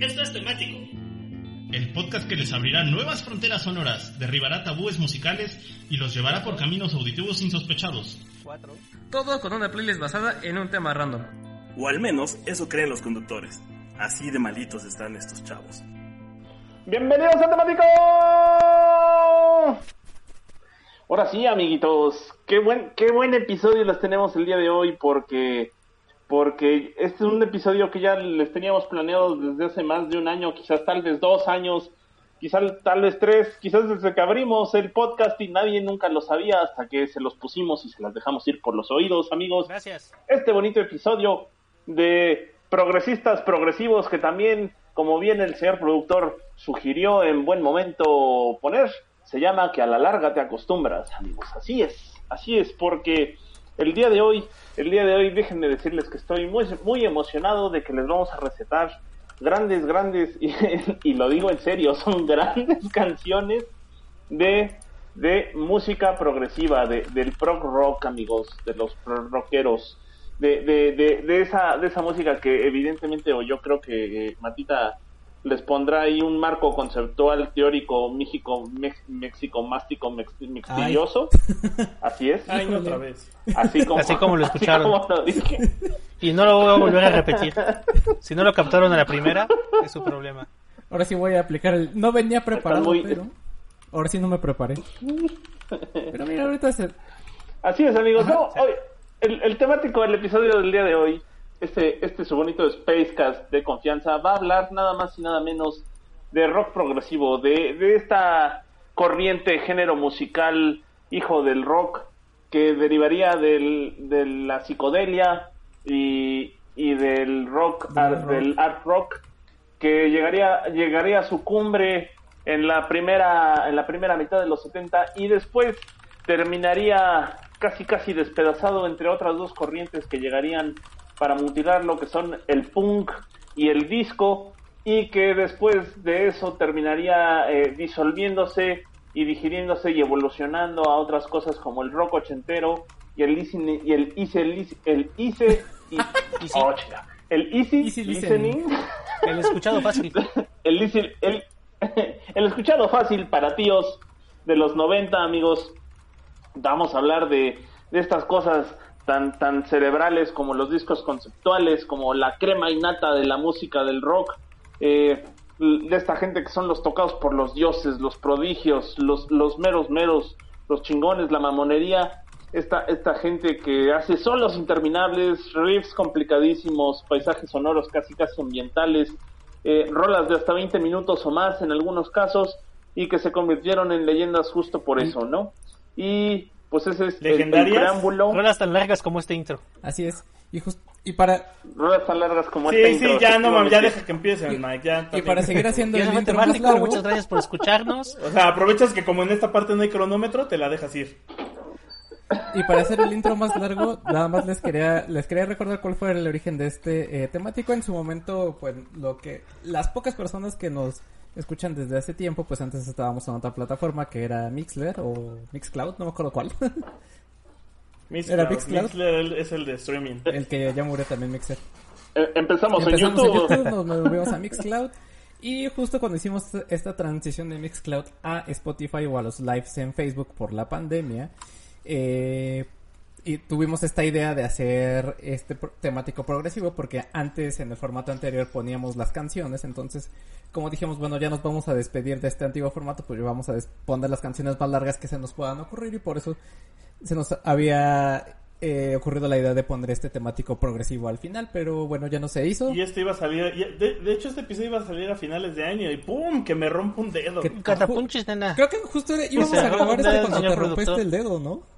Esto es temático. El podcast que les abrirá nuevas fronteras sonoras, derribará tabúes musicales y los llevará por caminos auditivos insospechados. Todo con una playlist basada en un tema random. O al menos eso creen los conductores. Así de malitos están estos chavos. Bienvenidos a Temático. Ahora sí, amiguitos, qué buen, qué buen episodio les tenemos el día de hoy porque, porque este es un episodio que ya les teníamos planeado desde hace más de un año, quizás tal vez dos años, quizás tal vez tres, quizás desde que abrimos el podcast y nadie nunca lo sabía hasta que se los pusimos y se las dejamos ir por los oídos, amigos. Gracias. Este bonito episodio de progresistas progresivos que también, como bien el señor productor sugirió en buen momento poner, se llama que a la larga te acostumbras, amigos. Así es, así es, porque el día de hoy, el día de hoy, déjenme decirles que estoy muy, muy emocionado de que les vamos a recetar grandes, grandes, y, lo digo en serio, son grandes canciones de, de música progresiva, de, del prog rock, amigos, de los prog rockeros. De, de, de, de, esa, de esa música que evidentemente, o yo creo que eh, Matita les pondrá ahí un marco conceptual teórico México, mex, México, mástico, mex, mextilloso. Así es. Ay, no, otra vez. Así como, Así como lo escucharon. como lo dije. Y no lo voy a volver a repetir. Si no lo captaron a la primera, es su problema. Ahora sí voy a aplicar el... No venía preparado, muy- pero... Ahora sí no me preparé. Pero mira, ahorita se... Así es, amigos. Ajá, No, sí. hoy, el, el temático del episodio del día de hoy, este, este su bonito Spacecast de confianza, va a hablar nada más y nada menos de rock progresivo, de, de esta corriente género musical hijo del rock que derivaría del, de la psicodelia y, y del rock, Del art, rock. del art rock que llegaría llegaría a su cumbre en la primera en la primera mitad de los 70 y después terminaría casi casi despedazado entre otras dos corrientes que llegarían para mutilar lo que son el punk y el disco y que después de eso terminaría eh, disolviéndose y digiriéndose y evolucionando a otras cosas como el rock ochentero y el listening- y el easy el easy y- oh, el easy, Easy listening, listening. El escuchado fácil. el, easy- el, el escuchado fácil para tíos de los 90 amigos vamos a hablar de, de estas cosas tan, tan cerebrales como los discos conceptuales, como la crema innata de la música del rock, eh, de esta gente que son los tocados por los dioses, los prodigios, los, los meros meros, los chingones, la mamonería, esta, esta gente que hace solos interminables, riffs complicadísimos, paisajes sonoros casi casi ambientales, eh, rolas de hasta 20 minutos o más en algunos casos, y que se convirtieron en leyendas justo por eso, ¿no? Y pues ese es el- el, ¿Legendarias? preámbulo. Rolas tan largas como este intro. Así es. Y, just- y para Rolas tan largas como Sí, esta sí, intro, ya no mames, ya deja que empiecen, Mike. Ya, y para seguir haciendo Y el intro más largo, Muchas gracias por escucharnos. O sea, aprovechas que como en esta parte no hay cronómetro, te la dejas ir. y para hacer el intro más largo, nada más les quería les quería recordar cuál fue el origen de este eh, temático en su momento, pues lo que las pocas personas que nos escuchan desde hace tiempo, pues antes estábamos en otra plataforma que era Mixler o Mixcloud, no me acuerdo cuál. Mixcloud. Era Mixcloud. Mixcloud es el de streaming. el que ya murió también Mixer. Eh, empezamos, Empezamos en YouTube. nos movimos a Mixcloud. Y justo cuando hicimos esta transición de Mixcloud a Spotify o a los lives en Facebook por la pandemia, eh, y tuvimos esta idea de hacer este pro- temático progresivo porque antes en el formato anterior poníamos las canciones, entonces como dijimos, bueno, ya nos vamos a despedir de este antiguo formato, pues vamos a poner las canciones más largas que se nos puedan ocurrir y por eso se nos había eh, ocurrido la idea de poner este temático progresivo al final, pero bueno, ya no se hizo. Y este iba a salir. y- De, de hecho, este episodio iba a salir a finales de año y ¡pum! Que me rompo un dedo. Que- Catapunches, nena. Creo que justo íbamos sea, a grabar ¿dónde este cuando te rompiste el dedo, ¿no?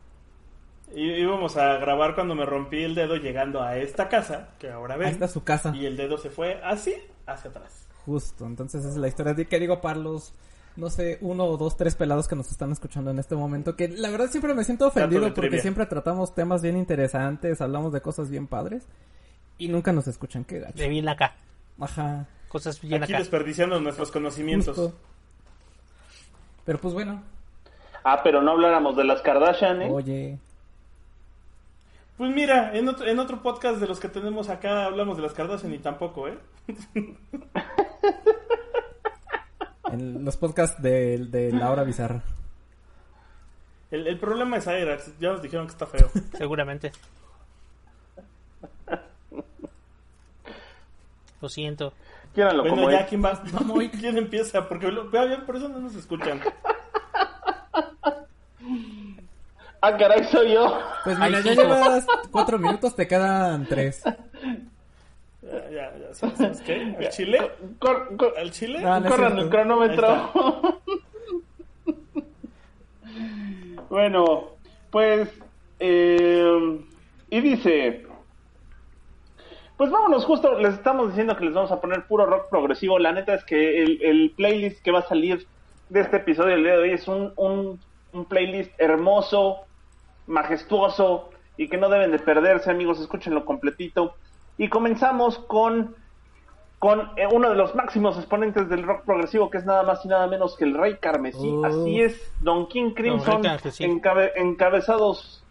Y íbamos a grabar cuando me rompí el dedo llegando a esta casa, que ahora ven. Ahí está su casa. Y el dedo se fue así hacia atrás. Justo, entonces esa es la historia que digo para los, no sé, uno o dos, tres pelados que nos están escuchando en este momento, que la verdad siempre me siento ofendido porque trivia. siempre tratamos temas bien interesantes, hablamos de cosas bien padres y nunca nos escuchan, qué gacho. De bien acá. Ajá, Cosas bien Aquí acá. desperdiciando nuestros conocimientos. justo. Pero pues bueno, Ah, pero no habláramos de las Kardashian, ¿eh? oye, Pues mira, en otro, en otro podcast de los que tenemos acá hablamos de las Kardashian y tampoco, ¿eh? En los podcasts de, de La Hora Bizarra. El, el problema es Airax. Ya nos dijeron que está feo. Seguramente. Lo siento. Quieranlo bueno, como ya. ¿quién va? Vamos, ¿quién empieza? Porque lo, vea bien, por eso no nos escuchan. Ah, caray, soy yo. Pues mira, ya llevas cuatro minutos, te quedan tres. Ya, ya, ya, ¿sabes, sabes qué? ¿Al chile? Cor- cor- ¿Al chile? No, no es corran el cronómetro. bueno, pues. eh, y dice. Pues vámonos, justo les estamos diciendo que les vamos a poner puro rock progresivo. La neta es que el, el playlist que va a salir de este episodio del día de hoy es un, un, un playlist hermoso, majestuoso y que no deben de perderse, amigos. Escúchenlo completito. Y comenzamos con con eh, uno de los máximos exponentes del rock progresivo, que es nada más y nada menos que el Rey Carmesí. Uf. Así es, Don King Crimson, encabe- encabezados,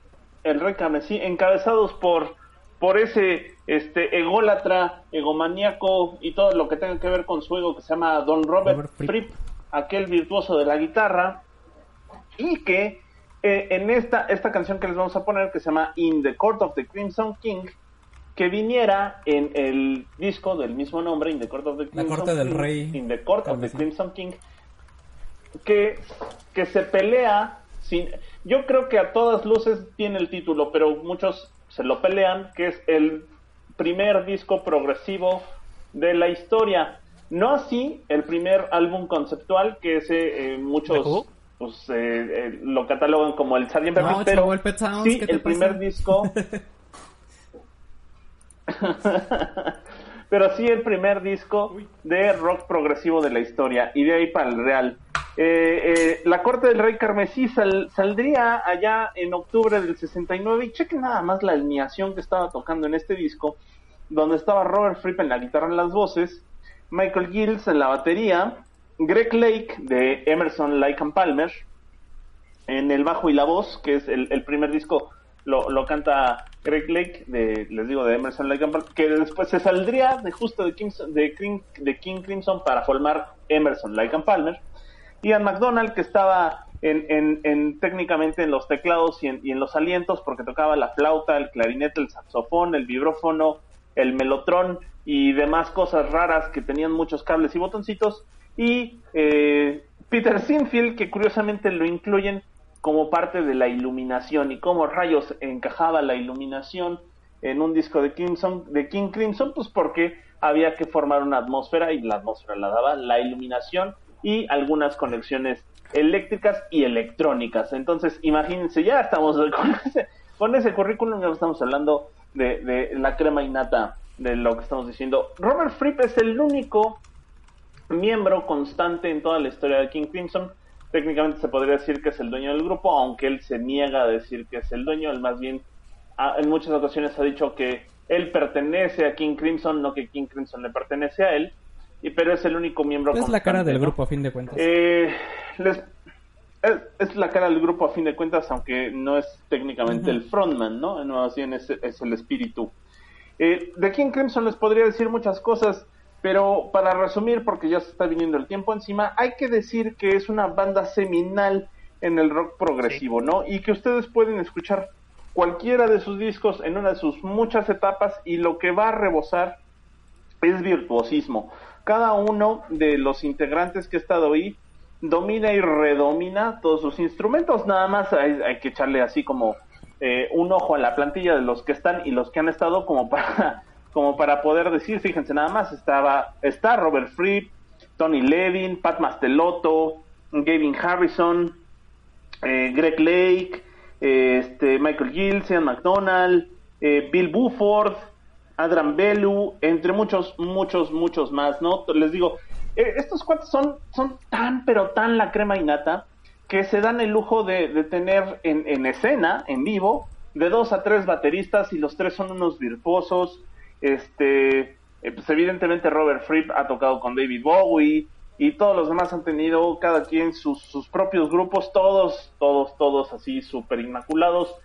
el Rey Carmesí, encabezados por, por ese este ególatra, egomaníaco y todo lo que tenga que ver con su ego, que se llama Don Robert, Robert. Fripp, aquel virtuoso de la guitarra, y que eh, en esta, esta canción que les vamos a poner, que se llama In the Court of the Crimson King, que viniera en el disco del mismo nombre, In the Court of the La Crimson corte del King, rey In the Court of the. Crimson King, que, que se pelea sin... Yo creo que a todas luces tiene el título, pero muchos se lo pelean, que es el primer disco progresivo de la historia. No así el primer álbum conceptual, que ese eh, ¿De muchos? Pues, eh, eh, lo catalogan como el Sgt. No, pero el Sounds, sí, ¿qué te el primer pasa? disco pero sí el primer disco de rock progresivo de la historia y de ahí para el real. Eh, eh, la corte del rey carmesí sal- saldría allá en octubre del 69 y chequen nada más la alineación que estaba tocando en este disco, donde estaba Robert Fripp en la guitarra en las voces, Michael Gills en la batería, Greg Lake de Emerson, Lake and Palmer en el bajo y la voz, que es el, primer disco, lo, lo canta Greg Lake, de, les digo, de Emerson Lake and Palmer, que después se saldría de justo de, King, de, King, de King Crimson para formar Emerson Lake and Palmer. Ian McDonald, que estaba en, en, en- técnicamente en los teclados y en, y en los alientos, porque tocaba la flauta, el clarinete, el saxofón, el vibrófono, el melotrón y demás cosas raras que tenían muchos cables y botoncitos. Y eh, Peter Sinfield, que curiosamente lo incluyen como parte de la iluminación y cómo rayos encajaba la iluminación en un disco de Crimson, de King Crimson, pues porque había que formar una atmósfera y la atmósfera la daba la iluminación y algunas conexiones eléctricas y electrónicas. Entonces, imagínense, ya estamos con ese, con ese currículum, ya estamos hablando de, de la crema innata de lo que estamos diciendo. Robert Fripp es el único miembro constante en toda la historia de King Crimson. Técnicamente se podría decir que es el dueño del grupo, aunque él se niega a decir que es el dueño. Él más bien en muchas ocasiones ha dicho que él pertenece a King Crimson, no que King Crimson le pertenece a él. Y, pero es el único miembro Es la cara del ¿no? grupo, a fin de cuentas. Eh, les- es, es la cara del grupo a fin de cuentas, aunque no es técnicamente el frontman, ¿no? No, más bien es, es el espíritu. Eh, de King Crimson les podría decir muchas cosas, pero para resumir, porque ya se está viniendo el tiempo encima, hay que decir que es una banda seminal en el rock progresivo, ¿no? Y que ustedes pueden escuchar cualquiera de sus discos en una de sus muchas etapas y lo que va a rebosar es virtuosismo. Cada uno de los integrantes que ha estado ahí domina y redomina todos sus instrumentos. Nada más hay, hay que echarle así como eh, un ojo a la plantilla de los que están y los que han estado como para como para poder decir, fíjense nada más, estaba está Robert Fripp, Tony Levin, Pat Mastelotto, Gavin Harrison, eh, Greg Lake, este Michael Gill, Ian McDonald, eh, Bill Buford, Adram Bellu, entre muchos, muchos, muchos más, ¿no? Les digo, eh, estos cuantos son, son tan, pero tan la crema innata que se dan el lujo de, de tener en, en escena, en vivo, de dos a tres bateristas y los tres son unos virtuosos. Este, eh, pues evidentemente Robert Fripp ha tocado con David Bowie y todos los demás han tenido cada quien sus, sus propios grupos, todos, todos, todos así súper inmaculados,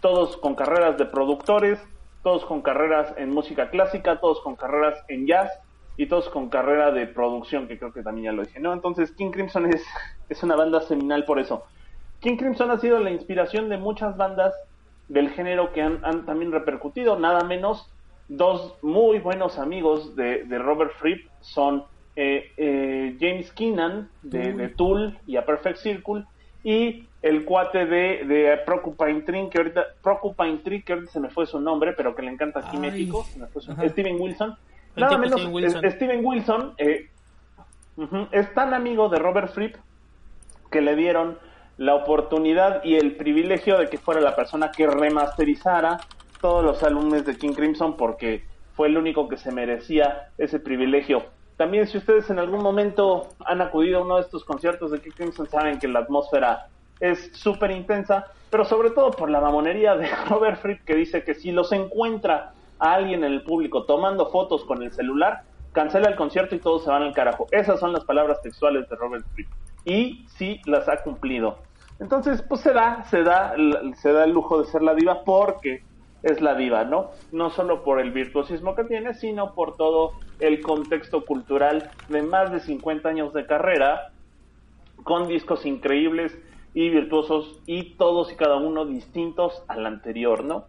todos con carreras de productores, todos con carreras en música clásica, todos con carreras en jazz y todos con carrera de producción, que creo que también ya lo dije, ¿no? Entonces King Crimson es, es una banda seminal por eso. King Crimson ha sido la inspiración de muchas bandas del género que han, han también repercutido, nada menos dos muy buenos amigos de, de Robert Fripp son eh, eh, James Keenan de, de Tool y A Perfect Circle y el cuate de, de Porcupine Tree, que ahorita, Porcupine Tree, que ahorita se me fue su nombre, pero que le encanta aquí Ay, México, se me fue su-. Steven Wilson. Nada menos, Steven Wilson. eh, Steven Wilson eh, es tan amigo de Robert Fripp que le dieron la oportunidad y el privilegio de que fuera la persona que remasterizara todos los álbumes de King Crimson porque fue el único que se merecía ese privilegio. También si ustedes en algún momento han acudido a uno de estos conciertos de King Crimson saben que la atmósfera es súper intensa, pero sobre todo por la mamonería de Robert Fripp que dice que si los encuentra a alguien en el público tomando fotos con el celular, cancela el concierto y todos se van al carajo. Esas son las palabras textuales de Robert Fripp. Y sí las ha cumplido. Entonces, pues se da, se da, se da el lujo de ser la diva porque es la diva, ¿no? No solo por el virtuosismo que tiene, sino por todo el contexto cultural de más de 50 años de carrera, con discos increíbles y virtuosos y todos y cada uno distintos al anterior, ¿no?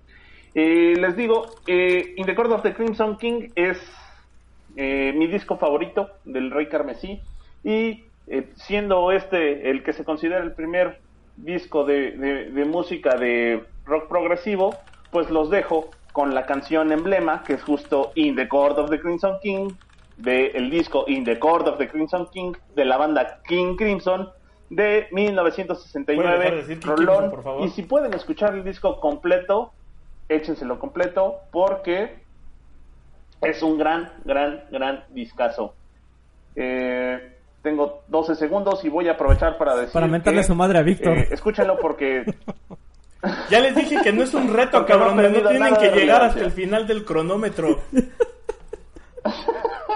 Eh, les digo, eh, In the Court of the Crimson King es eh, mi disco favorito del Rey Carmesí y eh, siendo este el que se considera el primer disco de, música de rock progresivo, pues los dejo con la canción emblema que es justo In the Court of the Crimson King del disco In the Court of the Crimson King de la banda King Crimson de ¿Puede dejar de 1969 decir King Rolón Crimson, y si pueden escuchar el disco completo échenselo completo porque es un gran, gran, gran discazo. Eh, tengo 12 segundos y voy a aprovechar para decir. Para mentarle que, su madre a Víctor. eh, escúchenlo porque. Ya les dije que no es un reto, no cabrón. No aprendido tienen que llegar relevancia. hasta el final del cronómetro.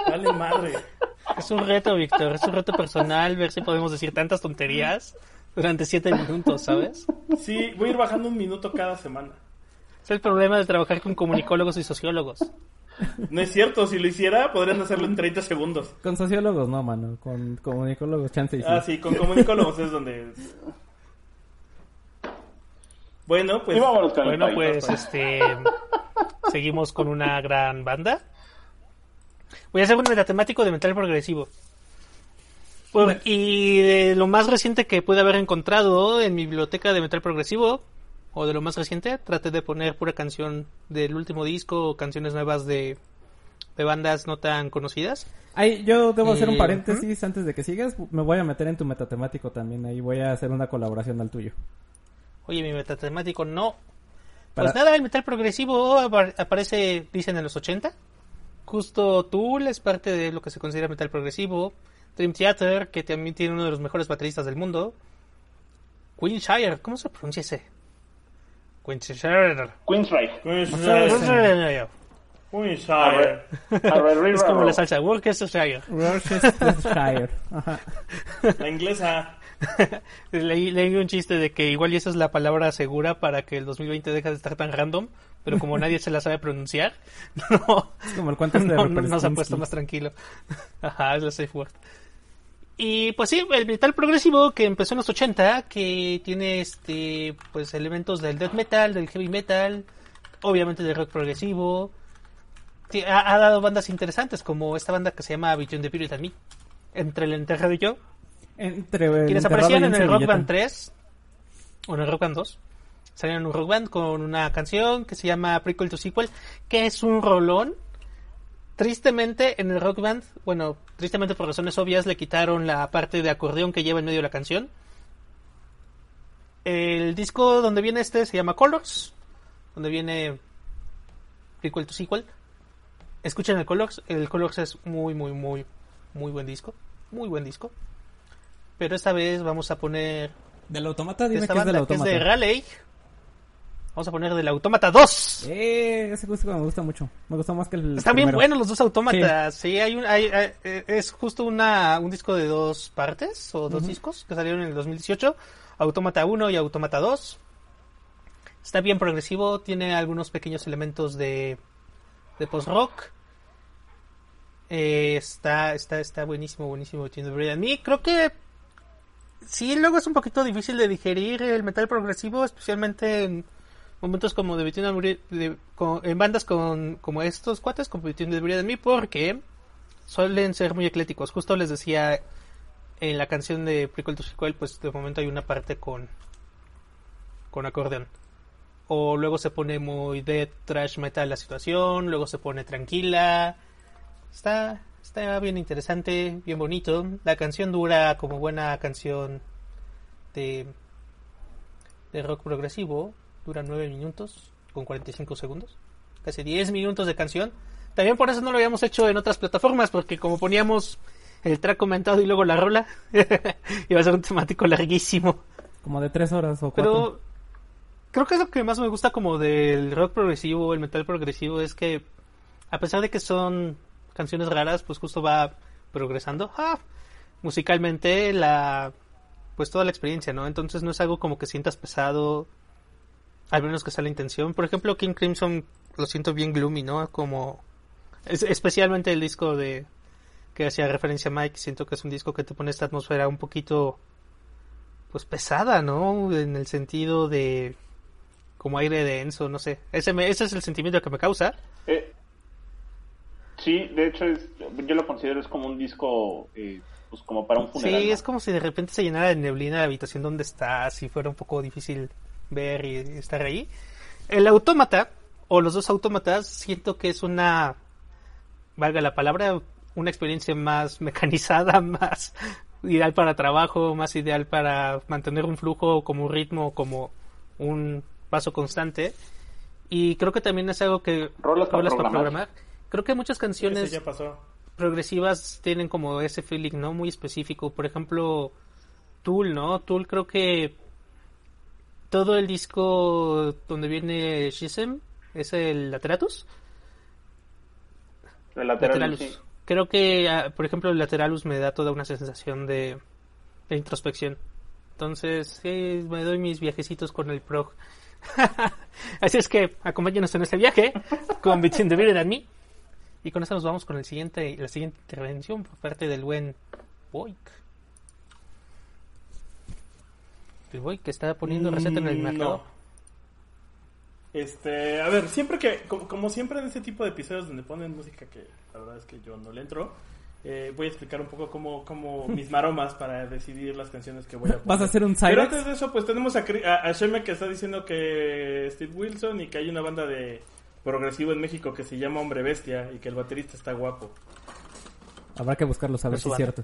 Vale madre. Es un reto, Víctor. Es un reto personal ver si podemos decir tantas tonterías durante siete minutos, ¿sabes? Sí, voy a ir bajando un minuto cada semana. Es el problema de trabajar con comunicólogos y sociólogos. No es cierto, si lo hiciera podrían hacerlo en 30 segundos. Con sociólogos no, mano. Con comunicólogos, chance y sí. Ah, sí, con comunicólogos es donde... Bueno, pues... y vámonos con el Bueno, pues este seguimos con una gran banda. Voy a hacer un metatemático de metal progresivo. Y de lo más reciente que pude haber encontrado en mi biblioteca de metal progresivo, o de lo más reciente, traté de poner pura canción del último disco o canciones nuevas de, de bandas no tan conocidas. Ay, yo debo hacer un Eh, paréntesis antes de que sigas. Me voy a meter en tu metatemático también. Ahí voy a hacer una colaboración al tuyo. Oye, mi metatemático no. Para- Pues nada, el metal progresivo apar- aparece, dicen, en los 80. Justo Tool es parte de lo que se considera metal progresivo. Dream Theater, que también tiene uno de los mejores bateristas del mundo. Queenshire, ¿cómo se pronuncia ese? Queenshire. Queensryche. Queenshire. Queenshire. Es como la salsa Worcestershire. Worcestershire. La inglesa. Leí, leí un chiste de que igual y esa es la palabra segura para que el 2020 deje de estar tan random, pero como nadie se la sabe pronunciar, no, Es como el cuento este de no, Rupert no nos ha puesto más tranquilo. Ajá, es la safe word. Y pues sí, el metal progresivo que empezó en los 80, que tiene este pues elementos del death metal, del heavy metal, obviamente del rock progresivo. Ha, ha dado bandas interesantes como esta banda que se llama Between the Spirit and Me. Entre el enterrado y yo, Entre quienes aparecían en el Rock. Band 3 o en el Rock Band 2 salieron en un Rock Band con una canción que se llama Prequel to Sequel que es un rolón. Tristemente en el Rock Band bueno tristemente por razones obvias le quitaron la parte de acordeón que lleva en medio de la canción. El disco donde viene este se llama Colors donde viene Prequel to Sequel. Escuchen el Colors el Colors es muy muy muy muy buen disco muy buen disco pero esta vez vamos a poner Del automata, de dime esta que es del banda, que es automata. de Raleigh. Vamos a poner del Autómata 2. Eh, ese disco me gusta mucho. Me gustó más que el Están bien buenos los dos autómatas. Sí, hay un, hay- hay- eh, es justo una, un disco de dos partes o dos discos que salieron en el 2018. Autómata 1 y Autómata 2. Está bien progresivo, tiene algunos pequeños elementos de, de post-rock. Eh, está, está, está buenísimo, buenísimo and Me. Creo que sí, luego es un poquito difícil de digerir el metal progresivo, especialmente en momentos como de the Buried- de- en bandas con, como estos cuates, como the Buried and Me, porque suelen ser muy ecléticos. Justo les decía en la canción de Prequel to Sequel, pues de momento hay una parte con, con acordeón. O luego se pone muy death trash metal la situación, luego se pone tranquila. Está, está bien interesante, bien bonito. La canción dura como buena canción de, de rock progresivo. Dura 9 minutos con 45 segundos. Casi 10 minutos de canción. También por eso no lo habíamos hecho en otras plataformas, porque como poníamos el track comentado y luego la rola, iba a ser un temático larguísimo. Como de tres horas o cuatro. Pero creo que lo que más me gusta como del rock progresivo, el metal progresivo, es que a pesar de que son canciones raras, pues justo va progresando. Ah, musicalmente la pues toda la experiencia, ¿no? Entonces no es algo como que sientas pesado, al menos que sea la intención. Por ejemplo, King Crimson lo siento bien gloomy, ¿no? Como es- especialmente el disco de que hacía referencia a Mike, siento que es un disco que te pone esta atmósfera un poquito pues pesada, ¿no? En el sentido de como aire denso, no sé. Ese, me- ese es el sentimiento que me causa. Eh, sí, de hecho, es, yo lo considero es como un disco, eh, pues como para un funeral. Sí, ¿no? es como si de repente se llenara de neblina la habitación donde estás y fuera un poco difícil ver y estar ahí. El autómata, o los dos autómatas, siento que es una, valga la palabra, una experiencia más mecanizada, más ideal para trabajo, más ideal para mantener un flujo como un ritmo, como un paso constante. Y creo que también es algo que Rolas para programar. Creo que muchas canciones Ese ya pasó. progresivas tienen como ese feeling, ¿no? Muy específico. Por ejemplo, Tool, ¿no? Tool creo que todo el disco donde viene Shisem es el Lateratus. El lateral, Lateralus. sí. Creo que, ah, por ejemplo, el Lateralus me da toda una sensación de, de introspección. Entonces, sí, me doy mis viajecitos con el prog. Así es que acompáñenos en este viaje con Between the Bearded and Me. Y con eso nos vamos con el siguiente, la siguiente intervención por parte del buen Boik. El Boik que está poniendo receta en el Mm, mercado. no. Este, a ver, siempre que, como, como siempre en este tipo de episodios donde ponen música que la verdad es que yo no le entro, eh, voy a explicar un poco cómo, cómo mis maromas para decidir las canciones que voy a poner. ¿Vas a hacer un Pero Cyrex? antes de eso, pues tenemos a, a, a Sheme que está diciendo que Steve Wilson y que hay una banda de progresivo en México que se llama Hombre Bestia y que el baterista está guapo. Habrá que buscarlos a ver si es cierto.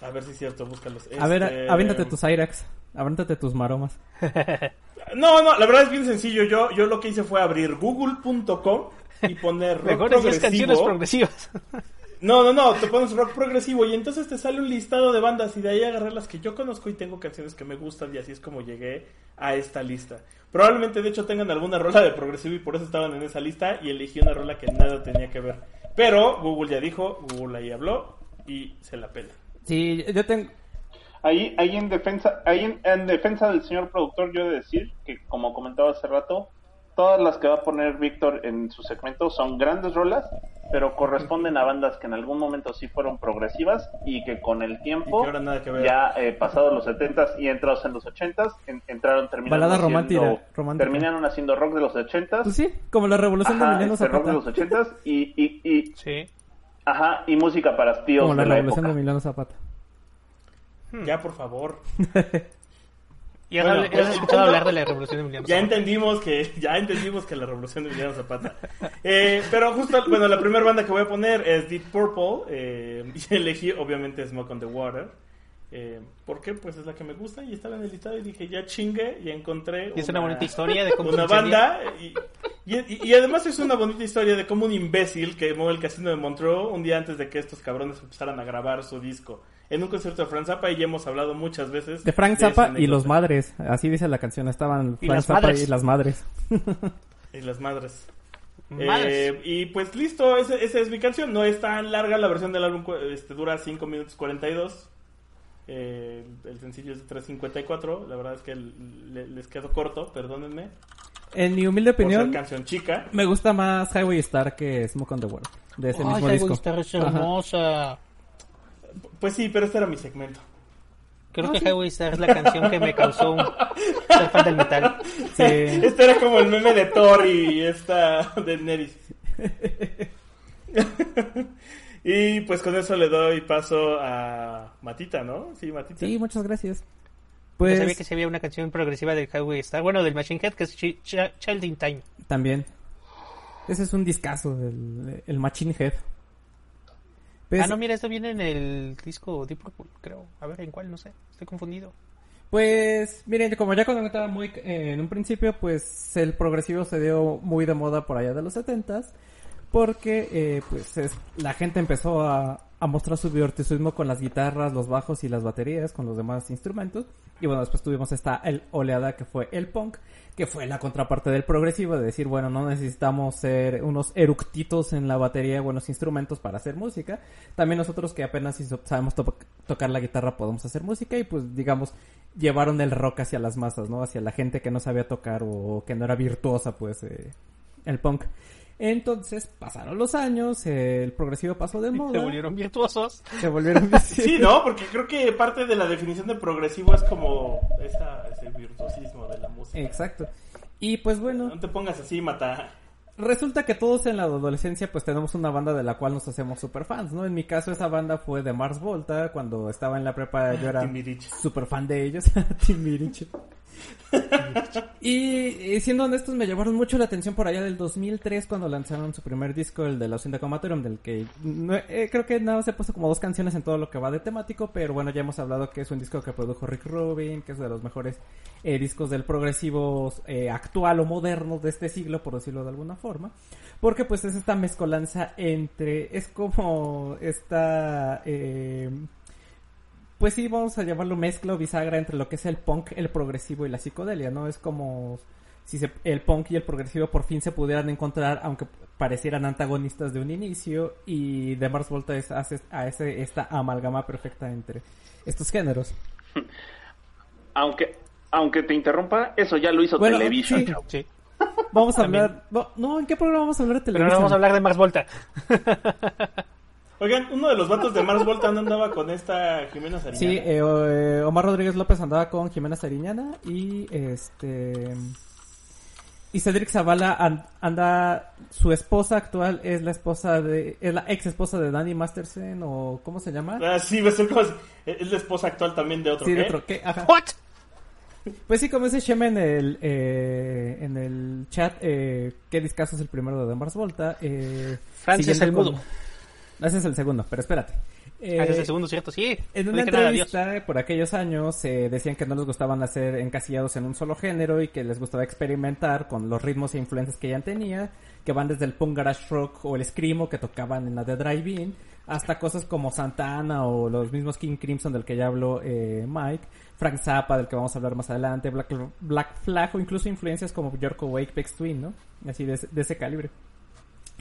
A ver si es cierto, búscalos. A ver, Este, aviéntate tus Cyrex. Aviéntate tus maromas. No, no, la verdad es bien sencillo. Yo, yo lo que hice fue abrir google.com y poner rock Mejores 10 canciones progresivo. progresivas. No, no, no, te pones rock progresivo y entonces te sale un listado de bandas y de ahí agarré las que yo conozco y tengo canciones que me gustan y así es como llegué a esta lista. Probablemente de hecho tengan alguna rola de progresivo y por eso estaban en esa lista y elegí una rola que nada tenía que ver. Pero Google ya dijo, Google ahí habló y se la pela. Sí, yo tengo... Ahí, ahí en defensa, ahí en, en defensa del señor productor, yo he de decir que, como comentaba hace rato, todas las que va a poner Víctor en su segmento son grandes rolas, pero corresponden a bandas que en algún momento sí fueron progresivas y que con el tiempo, ya eh, pasados los 70s y entrados en los 80s, en- entraron terminaron Balada haciendo, romántica, romántica. terminaron haciendo rock de los 80s. Pues sí, como la revolución de Emiliano este rock de Zapata. los 80s y, y, y, Sí. ajá, y música para tíos Como la de la revolución de época. Emiliano Zapata. Ya, por favor. ¿Y has, Bueno, has pues, escuchado hablar de la revolución de Emiliano Ya Zapata? entendimos que ya entendimos que la revolución de Emiliano Zapata. Eh, pero justo, bueno, la primera banda que voy a poner es Deep Purple. eh, y elegí, obviamente, Smoke on the Water. Eh, ¿Por qué? Pues es la que me gusta y estaba en el listado y dije, ya chingue, y encontré Y es una bonita historia de cómo una banda y, y- y además es una bonita historia de cómo un imbécil quemó el casino de Montreux un día antes de que estos cabrones empezaran a grabar su disco en un concierto de Frank Zappa y ya hemos hablado muchas veces De Frank Zappa y los madres. Así dice la canción. Estaban Frank Zappa madres. y las madres. y las madres Madres. Eh, y pues listo, esa es mi canción. No es tan larga, la versión del álbum este, dura 5 minutos 42. Eh, el sencillo es de 3.54. La verdad es que le- les quedó corto, perdónenme. En mi humilde Por ser opinión, canción chica. me gusta más Highway Star que Smoke on the Water. de ese Ay, mismo Highway disco. Star es Ajá. Pues sí, pero este era mi segmento. Creo que Highway Star es la canción que me causó un ser fan del metal. Sí. Este era como el meme de Thor y esta de Neris. y pues con eso le doy paso a Matita, ¿no? Sí, Matita. Sí, muchas gracias. Yo Pues sabía que se había una canción progresiva del Highway Star. Bueno, del Machine Head, que es Chi- Child in Time. también. Ese es un discazo, el, el Machine Head. Pues, ah, no, mira, esto viene en el disco Deep Purple, creo. A ver, ¿en cuál? No sé. Estoy confundido. Pues, miren, como ya comentaba muy eh, en un principio, pues el progresivo se dio muy de moda por allá de los setentas, porque eh, pues es- la gente empezó a, a mostrar su virtuosismo con las guitarras, los bajos y las baterías, con los demás instrumentos. Y bueno, después tuvimos esta oleada que fue el punk, que fue la contraparte del progresivo, de decir, bueno, no necesitamos ser unos eructitos en la batería, buenos instrumentos para hacer música. También nosotros que apenas si sabemos to- tocar la guitarra podemos hacer música y pues digamos llevaron el rock hacia las masas, ¿no? Hacia la gente que no sabía tocar o que no era virtuosa, pues, eh, el punk. Entonces, pasaron los años, el progresivo pasó de moda. Se volvieron virtuosos. Se volvieron... Sí, ¿no? Porque creo que parte de la definición de progresivo es como esa, ese virtuosismo de la música. Exacto. Y pues bueno, No te pongas así, Mata. resulta que todos en la adolescencia pues tenemos una banda de la cual nos hacemos super fans, ¿no? En mi caso esa banda fue de Mars Volta, cuando estaba en la prepa yo era super fan de ellos, Timbiriche. Y, siendo honestos me llamaron mucho la atención por allá del 2003 cuando lanzaron su primer disco, el de la Hacienda Comatorium, del que no- eh, creo que nada se puso como dos canciones en todo lo que va de temático, pero bueno, ya hemos hablado que es un disco que produjo Rick Rubin, que es de los mejores eh, discos del progresivo eh, actual o moderno de este siglo, por decirlo de alguna forma. Porque pues es esta mezcolanza entre, es como esta, eh, pues sí, vamos a llamarlo mezcla o bisagra entre lo que es el punk, el progresivo y la psicodelia, ¿no? Es como si se- el punk y el progresivo por fin se pudieran encontrar, aunque parecieran antagonistas de un inicio, y The Mars Volta es, hace a ese, esta amalgama perfecta entre estos géneros. Aunque, aunque te interrumpa, eso ya lo hizo Bueno, Television. sí. Vamos a También. hablar, no, no, ¿en qué programa vamos a hablar de Pero televisión? ahora vamos a hablar de Mars Volta. Oigan, uno de los vatos de Mars Volta no andaba con esta Jimena Sariñana. Sí, eh, eh, Omar Rodríguez López andaba con Jimena Sariñana y este y Cedric Zavala an- anda su esposa actual es la esposa de es la ex esposa de Danny Masterson o cómo se llama? Ah, sí, va a ser como si- Es la esposa actual también de otro. sí, de otro ¿qué? Ajá. ¿What? Pues sí, como ese Shema en el eh, en el chat eh, qué discazo es el primero de Mars Volta eh, Francis siguiendo el con- mudo. Ese es el segundo, pero espérate. Eh, Ah, ese es el segundo, ¿cierto? Sí. En No una nada, entrevista por aquellos años eh, decían que no les gustaban hacer encasillados en un solo género y que les gustaba experimentar con los ritmos e influencias que ya tenía, que van desde el punk garage rock o el screamo que tocaban en la de Drive-In hasta cosas como Santana o los mismos King Crimson del que ya habló eh, Mike, Frank Zappa del que vamos a hablar más adelante, Black, Black Flag o incluso influencias como Bjork o Wake Pex Twin, ¿no? Así de ese calibre.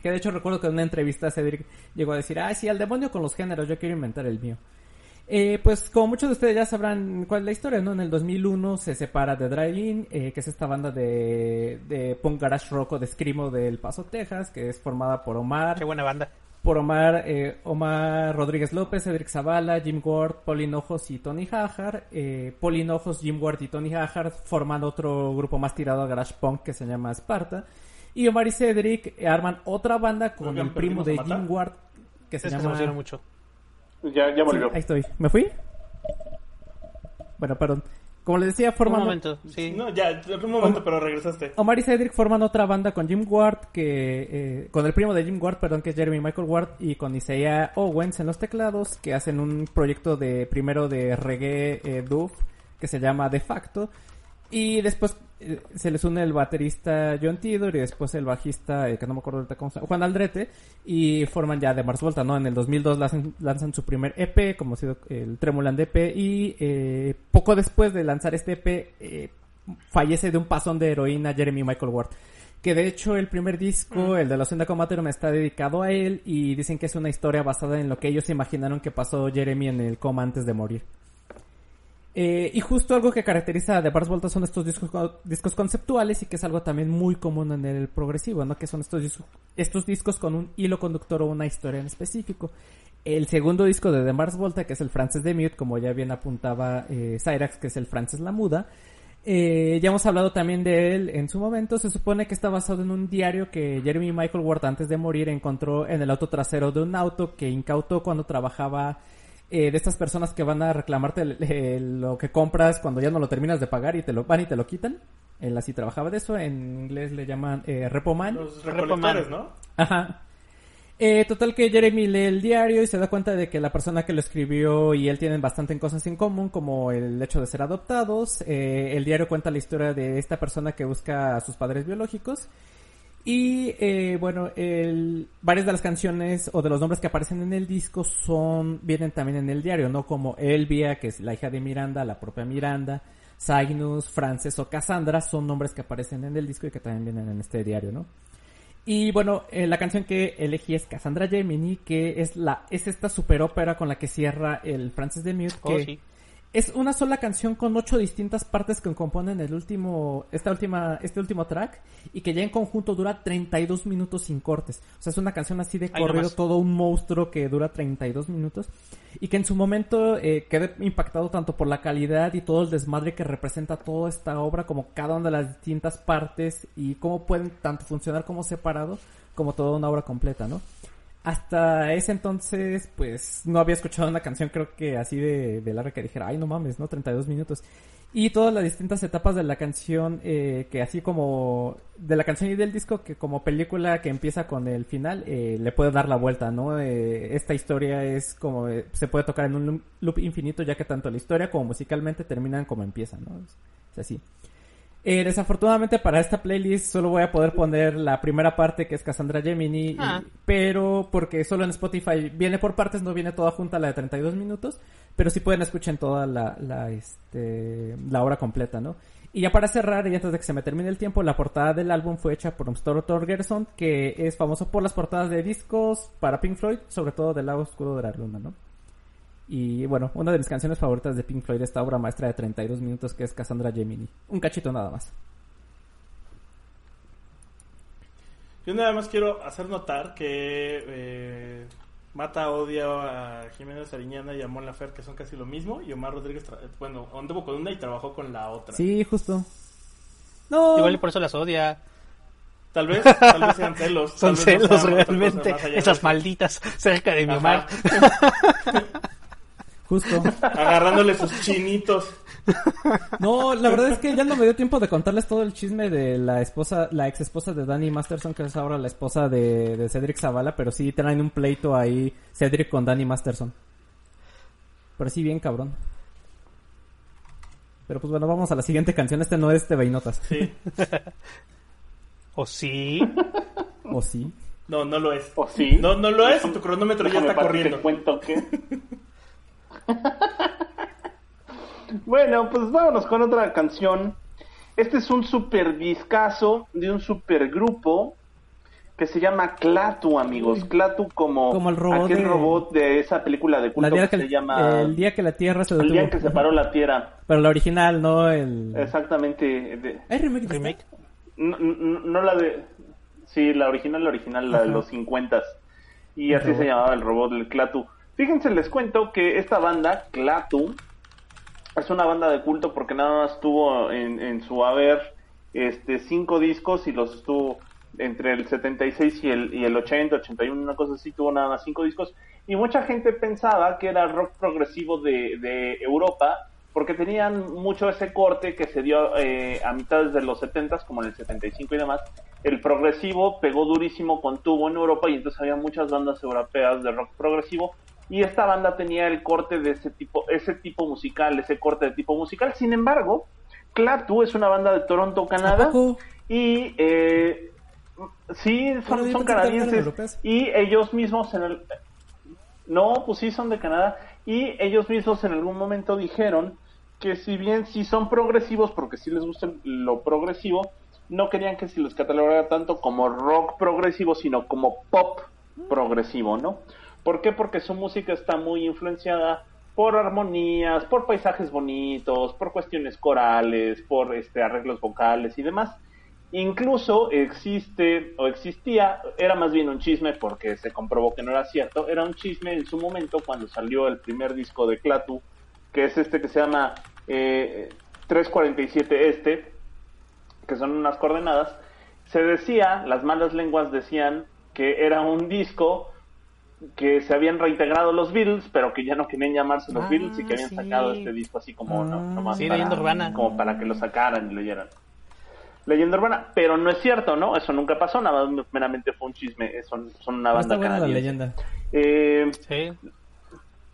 Que de hecho recuerdo que en una entrevista Cedric llegó a decir, ah, sí, al demonio con los géneros, yo quiero inventar el mío. Eh, pues como muchos de ustedes ya sabrán cuál es la historia, ¿no? En el 2001 se separa de Drive-In, eh, que es esta banda de, de punk garage rock o de screamo del Paso, Texas, que es formada por Omar, Qué buena banda. por Omar, eh, Omar Rodríguez López, Cedric Zavala, Jim Ward, Paul Hinojos y Tony Hajar. Eh, Paul Hinojos, Jim Ward y Tony Hajar forman otro grupo más tirado a garage punk que se llama Sparta. Y Omar y Cedric arman otra banda con Oigan, el primo de ¿perdimos a Jim? Ward que se llama... mucho. Ya, ya Sí, volvió. ahí estoy. ¿Me fui? Bueno, perdón. Como les decía, Un forman... momento, sí. No, ya, un momento, pero regresaste. Omar y Cedric forman otra banda con Jim Ward, que eh, con el primo de Jim Ward, perdón, que es Jeremy Michael Ward, y con Isaiah Owens en los teclados, que hacen un proyecto de primero de reggae eh, dub que se llama De Facto, y después se les une el baterista John Tidor y después el bajista, eh, que no me acuerdo ahorita cómo se llama, Juan Aldrete, y forman ya de Mars Volta, ¿no? En el 2002 lanzan, lanzan su primer EP, como ha sido el Tremuland EP, y eh, poco después de lanzar este EP, eh, fallece de un pasón de heroína Jeremy Michael Ward. Que de hecho el primer disco, el de la Hacienda Comaterum, está dedicado a él y dicen que es una historia basada en lo que ellos imaginaron que pasó Jeremy en el coma antes de morir. Eh, y justo algo que caracteriza a The Bars Volta son estos discos, co- discos conceptuales y que es algo también muy común en el progresivo, ¿no? Que son estos discos, estos discos con un hilo conductor o una historia en específico. El segundo disco de The Mars Volta, que es el Frances de Mute, como ya bien apuntaba eh, Cyrax, que es el Frances la Muda. Eh, ya hemos hablado también de él en su momento. Se supone que está basado en un diario que Jeremy Michael Ward antes de morir encontró en el auto trasero de un auto que incautó cuando trabajaba eh, de estas personas que van a reclamarte el- el- lo que compras cuando ya no lo terminas de pagar y te lo van y te lo quitan. Él así trabajaba de eso. En inglés le llaman eh, repoman. Los recolectores, ¿no? Ajá. Eh, total que Jeremy lee el diario y se da cuenta de que la persona que lo escribió y él tienen bastante cosas en común, como el hecho de ser adoptados. Eh, el diario cuenta la historia de esta persona que busca a sus padres biológicos. Y eh, bueno, el, varias de las canciones o de los nombres que aparecen en el disco son vienen también en el diario, ¿no? Como Elvia, que es la hija de Miranda, la propia Miranda, Cygnus, Frances o Cassandra, son nombres que aparecen en el disco y que también vienen en este diario, ¿no? Y bueno, eh, la canción que elegí es Cassandra Gemini, que es la es esta super ópera con la que cierra el Francis de Mute, Oh, que sí. Es una sola canción con ocho distintas partes que componen el último, esta última, este último track y que ya en conjunto dura 32 minutos sin cortes. O sea, es una canción así de corrido, nomás. todo un monstruo que dura 32 minutos y que en su momento eh, quedé impactado tanto por la calidad y todo el desmadre que representa toda esta obra como cada una de las distintas partes y cómo pueden tanto funcionar como separado como toda una obra completa, ¿no? Hasta ese entonces, pues, no había escuchado una canción, creo que así de, de larga que dijera, ay, no mames, ¿no? 32 minutos. Y todas las distintas etapas de la canción, eh, que así como, de la canción y del disco, que como película que empieza con el final, eh, le puede dar la vuelta, ¿no? Eh, esta historia es como, eh, se puede tocar en un loop- infinito, ya que tanto la historia como musicalmente terminan como empiezan, ¿no? Es así. Eh, desafortunadamente para esta playlist solo voy a poder poner la primera parte que es Cassandra Gemini, y- Ah. pero porque solo en Spotify viene por partes, no viene toda junta la de 32 minutos, pero sí pueden escuchar toda la, la, este, la obra completa, ¿no? Y ya para cerrar, y antes de que se me termine el tiempo, la portada del álbum fue hecha por Stor Torgerson, que es famoso por las portadas de discos para Pink Floyd, sobre todo del lado oscuro de la luna, ¿no? Y bueno, una de mis canciones favoritas de Pink Floyd, esta obra maestra de 32 minutos que es Cassandra Gemini. Un cachito nada más. Yo nada más quiero hacer notar que eh, Mata odia a Jiménez Sariñana y a Mon Lafer, que son casi lo mismo, y Omar Rodríguez, tra- bueno, anduvo con una y trabajó con la otra. Sí, justo. No, Igual y por eso las odia. Tal vez, tal vez sean celos. Son tal vez no celos realmente. Esas malditas cerca de mi Ajá. Omar. justo. Agarrándole sus chinitos. No, la verdad es que ya no me dio tiempo de contarles todo el chisme de la esposa, la ex esposa de Danny Masterson, que es ahora la esposa de, de Cedric Zavala, pero sí traen un pleito ahí Cedric con Danny Masterson. Pero sí, bien cabrón. Pero pues bueno, vamos a la siguiente canción. Este no es de Beinotas. Sí. ¿O sí? ¿O sí? No, no lo es. ¿O sí? No, no lo es tu cronómetro ya está corriendo. Te cuento que... bueno, pues vámonos con otra canción. Este es un super discazo de un super grupo que se llama Clatu, amigos. Clatu como, Como el robot aquel de- robot de esa película de La culto día que que, se llama el día que la Tierra se El detuvo. día en que se paró la Tierra. Pero la original, no el... Exactamente. de- ¿Hay remake? no, no- no la de... Sí, la original, la original, la de los 50 Y El así se llamaba el robot, el Clatu. Fíjense, les cuento que esta banda, Clatu, es una banda de culto porque nada más tuvo en, en su haber este cinco discos y los estuvo entre el 76 y el, y el 80, 81, una cosa así, tuvo nada más cinco discos. Y mucha gente pensaba que era rock progresivo de, de Europa porque tenían mucho ese corte que se dio eh, a mitades de los 70, como en el 75 y demás. El progresivo pegó durísimo con tubo en Europa y entonces había muchas bandas europeas de rock progresivo y esta banda tenía el corte de ese tipo, ese tipo musical, ese corte de tipo musical. Sin embargo, Clatu es una banda de Toronto, ¿A Canadá y eh, sí, son, son canadienses y ellos mismos en el no, pues sí son de Canadá y ellos mismos en algún momento dijeron que si bien sí son progresivos porque sí les gusta lo progresivo, no querían que se les catalogara tanto como rock progresivo, sino como pop progresivo, ¿no? ¿Por qué? Porque su música está muy influenciada por armonías, por paisajes bonitos, por cuestiones corales, por este arreglos vocales y demás. Incluso existe o existía, era más bien un chisme porque se comprobó que no era cierto, era un chisme en su momento cuando salió el primer disco de Clatu, que es este que se llama eh, 347 este, que son unas coordenadas, se decía, las malas lenguas decían que era un disco que se habían reintegrado los Beatles, pero que ya no querían llamarse los Ah, Beatles y que habían sí. sacado este disco así como no, Ah, nomás sí, para, urbana. como para que lo sacaran y lo oyeran. Leyenda urbana, pero no es cierto, ¿no? Eso nunca pasó, nada más meramente fue un chisme, son, son una Pero banda está buena la leyenda. Eh, Sí.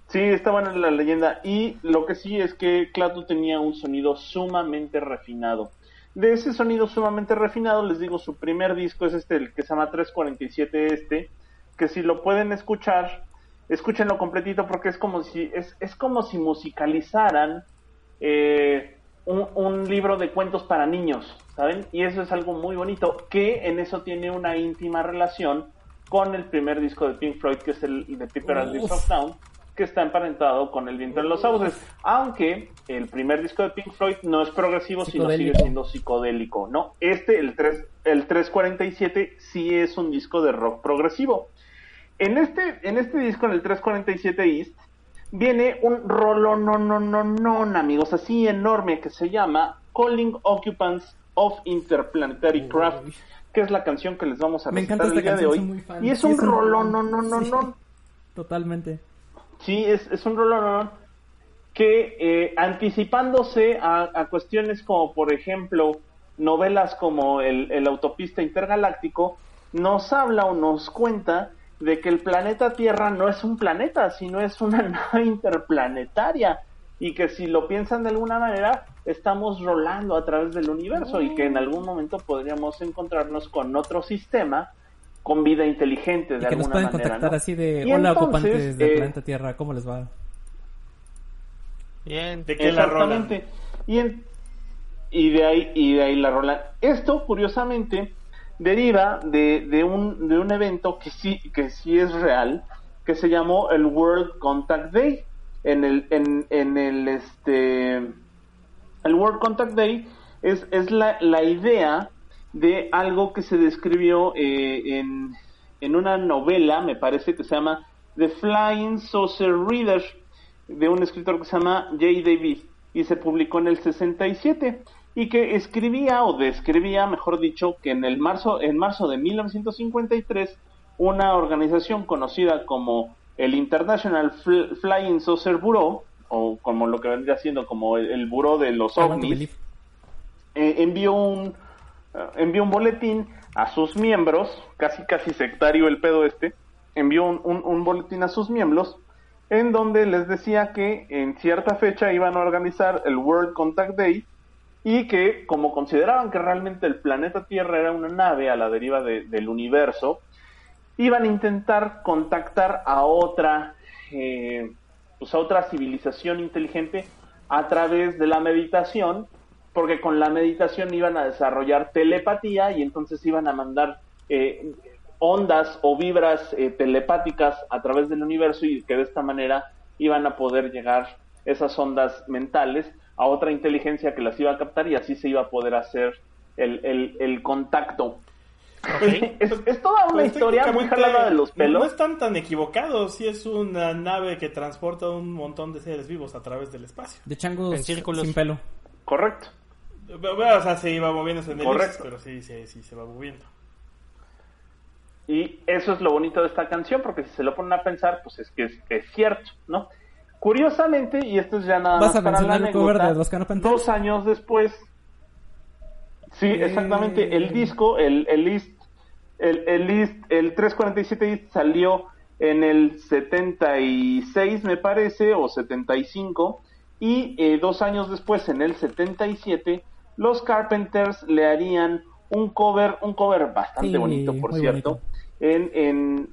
Sí, está buena la leyenda. Y lo que sí es que Clatu tenía un sonido sumamente refinado. De ese sonido sumamente refinado, les digo, su primer disco es este, el que se llama 347 este, que si lo pueden escuchar, escúchenlo completito porque es como si, es, es como si musicalizaran eh, un, un libro de cuentos para niños, ¿saben? Y eso es algo muy bonito, que en eso tiene una íntima relación con el primer disco de Pink Floyd, que es el de Piper and the Uf. Soft Down, que está emparentado con el viento en los sauces. Aunque el primer disco de Pink Floyd no es progresivo, sino sigue siendo psicodélico, ¿no? Este, el, 3, el 347, sí es un disco de rock progresivo. En este, en este disco, en el 347 East, viene un rolo no no no no amigos así enorme que se llama Calling Occupants of Interplanetary Craft que es la canción que les vamos a encanta el día de hoy y es Sí, un un rolo rolón. no no no Sí. no Totalmente. Sí, es, es un rolón que eh, anticipándose a, a cuestiones como, por ejemplo, novelas como el, el Autopista Intergaláctico, nos habla o nos cuenta de que el planeta Tierra no es un planeta, sino es una nave interplanetaria y que si lo piensan de alguna manera, estamos rolando a través del universo y que en algún momento podríamos encontrarnos con otro sistema con vida inteligente de Y que nos alguna pueden manera. contactar ¿no? así de, Y hola entonces, ocupantes del eh, planeta Tierra, ¿cómo les va? Bien. ¿De qué la rolan? Exactamente. Y, en- y de ahí y de ahí la rola. Esto curiosamente deriva de, de un de un evento que sí que sí es real, que se llamó el World Contact Day en el en, en el este el World Contact Day es, es la, la idea de algo que se describió eh, en, en una novela, me parece que se llama The Flying Saucer Reader, de un escritor que se llama J. David, y se publicó en el 67, y que escribía o describía, mejor dicho, que en el marzo, en marzo de 1953, una organización conocida como el International Fl- Flying Saucer Bureau, o como lo que vendría siendo como el, el Buró de los ovnis, eh, envió un eh, envió un boletín a sus miembros, casi casi sectario el pedo este, envió un, un- un boletín a sus miembros en donde les decía que en cierta fecha iban a organizar el World Contact Day y que como consideraban que realmente el planeta Tierra era una nave a la deriva de- del universo, iban a intentar contactar a otra eh, pues a otra civilización inteligente a través de la meditación porque con la meditación iban a desarrollar telepatía y entonces iban a mandar eh, ondas o vibras eh, telepáticas a través del universo y que de esta manera iban a poder llegar esas ondas mentales a otra inteligencia que las iba a captar y así se iba a poder hacer el, el, el contacto. Es, es toda una Pues, historia muy jalada de los No pelos. están tan equivocados. Si es una nave que transporta un montón de seres vivos a través del espacio. De changos En círculos. sin pelo. Correcto. Bueno, o sea, se iba moviéndose en el Correcto. pero sí, sí, sí, se va moviendo. Y eso es lo bonito de esta canción, porque si se lo ponen a pensar, pues es que es, es cierto, ¿no? Curiosamente, y esto es ya nada ¿Vas más a para la mencionar el cover anécdota, de los Canopanteros? dos años después, sí, Eh. exactamente, el disco, el, el East, el, el East, el 347 East salió en el 76, me parece, o 75, y eh, dos años después, en el 77, los Carpenters le harían un cover, un cover bastante Sí, bonito, por cierto, en, en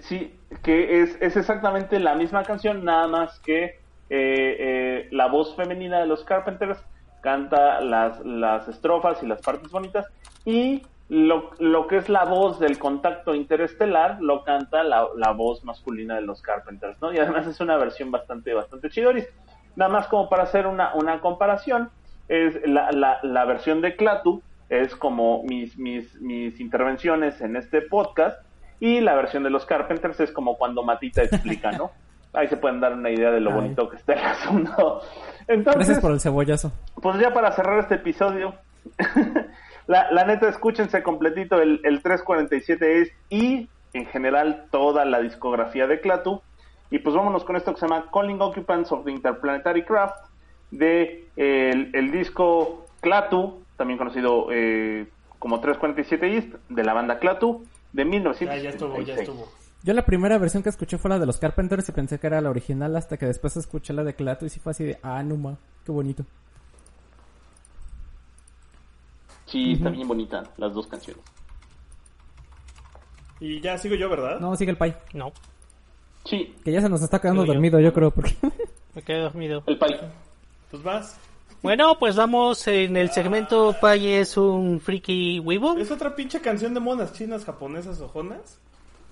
sí, que es, es exactamente la misma canción, nada más que eh, eh, la voz femenina de los Carpenters canta las, las estrofas y las partes bonitas y lo, lo que es la voz del contacto interestelar lo canta la, la voz masculina de los Carpenters, ¿no? Y además es una versión bastante, bastante chidoris. Nada más como para hacer una, una comparación, es la, la, la versión de Clatu es como mis, mis, mis intervenciones en este podcast y la versión de los Carpenters es como cuando Matita explica, ¿no? Ahí se pueden dar una idea de lo Ay. bonito que está el asunto. Entonces, Gracias por el cebollazo. pues ya para cerrar este episodio, la, la neta, escúchense completito el, el 347 es y en general toda la discografía de Clatu. Y pues vámonos con esto que se llama Calling Occupants of the Interplanetary Craft de eh, el, el disco Clatu, también conocido eh, como 347 East, de la banda Clatu, de Ya, 1976. ya estuvo, ya estuvo. Yo la primera versión que escuché fue la de los Carpenters y pensé que era la original hasta que después escuché la de Clato y sí fue así de, ah, no ma, qué bonito. Sí, está bien bonita las dos canciones. Y ya sigo yo, ¿verdad? No, sigue el pay. No, Sí, Que ya se nos está quedando Sigo yo. dormido, yo creo, porque... me quedé dormido. el pai. Pues vas. Bueno, pues vamos en el segmento Pai es un friki Weibo. ¿Es otra pinche canción de monas chinas, japonesas, ojonas?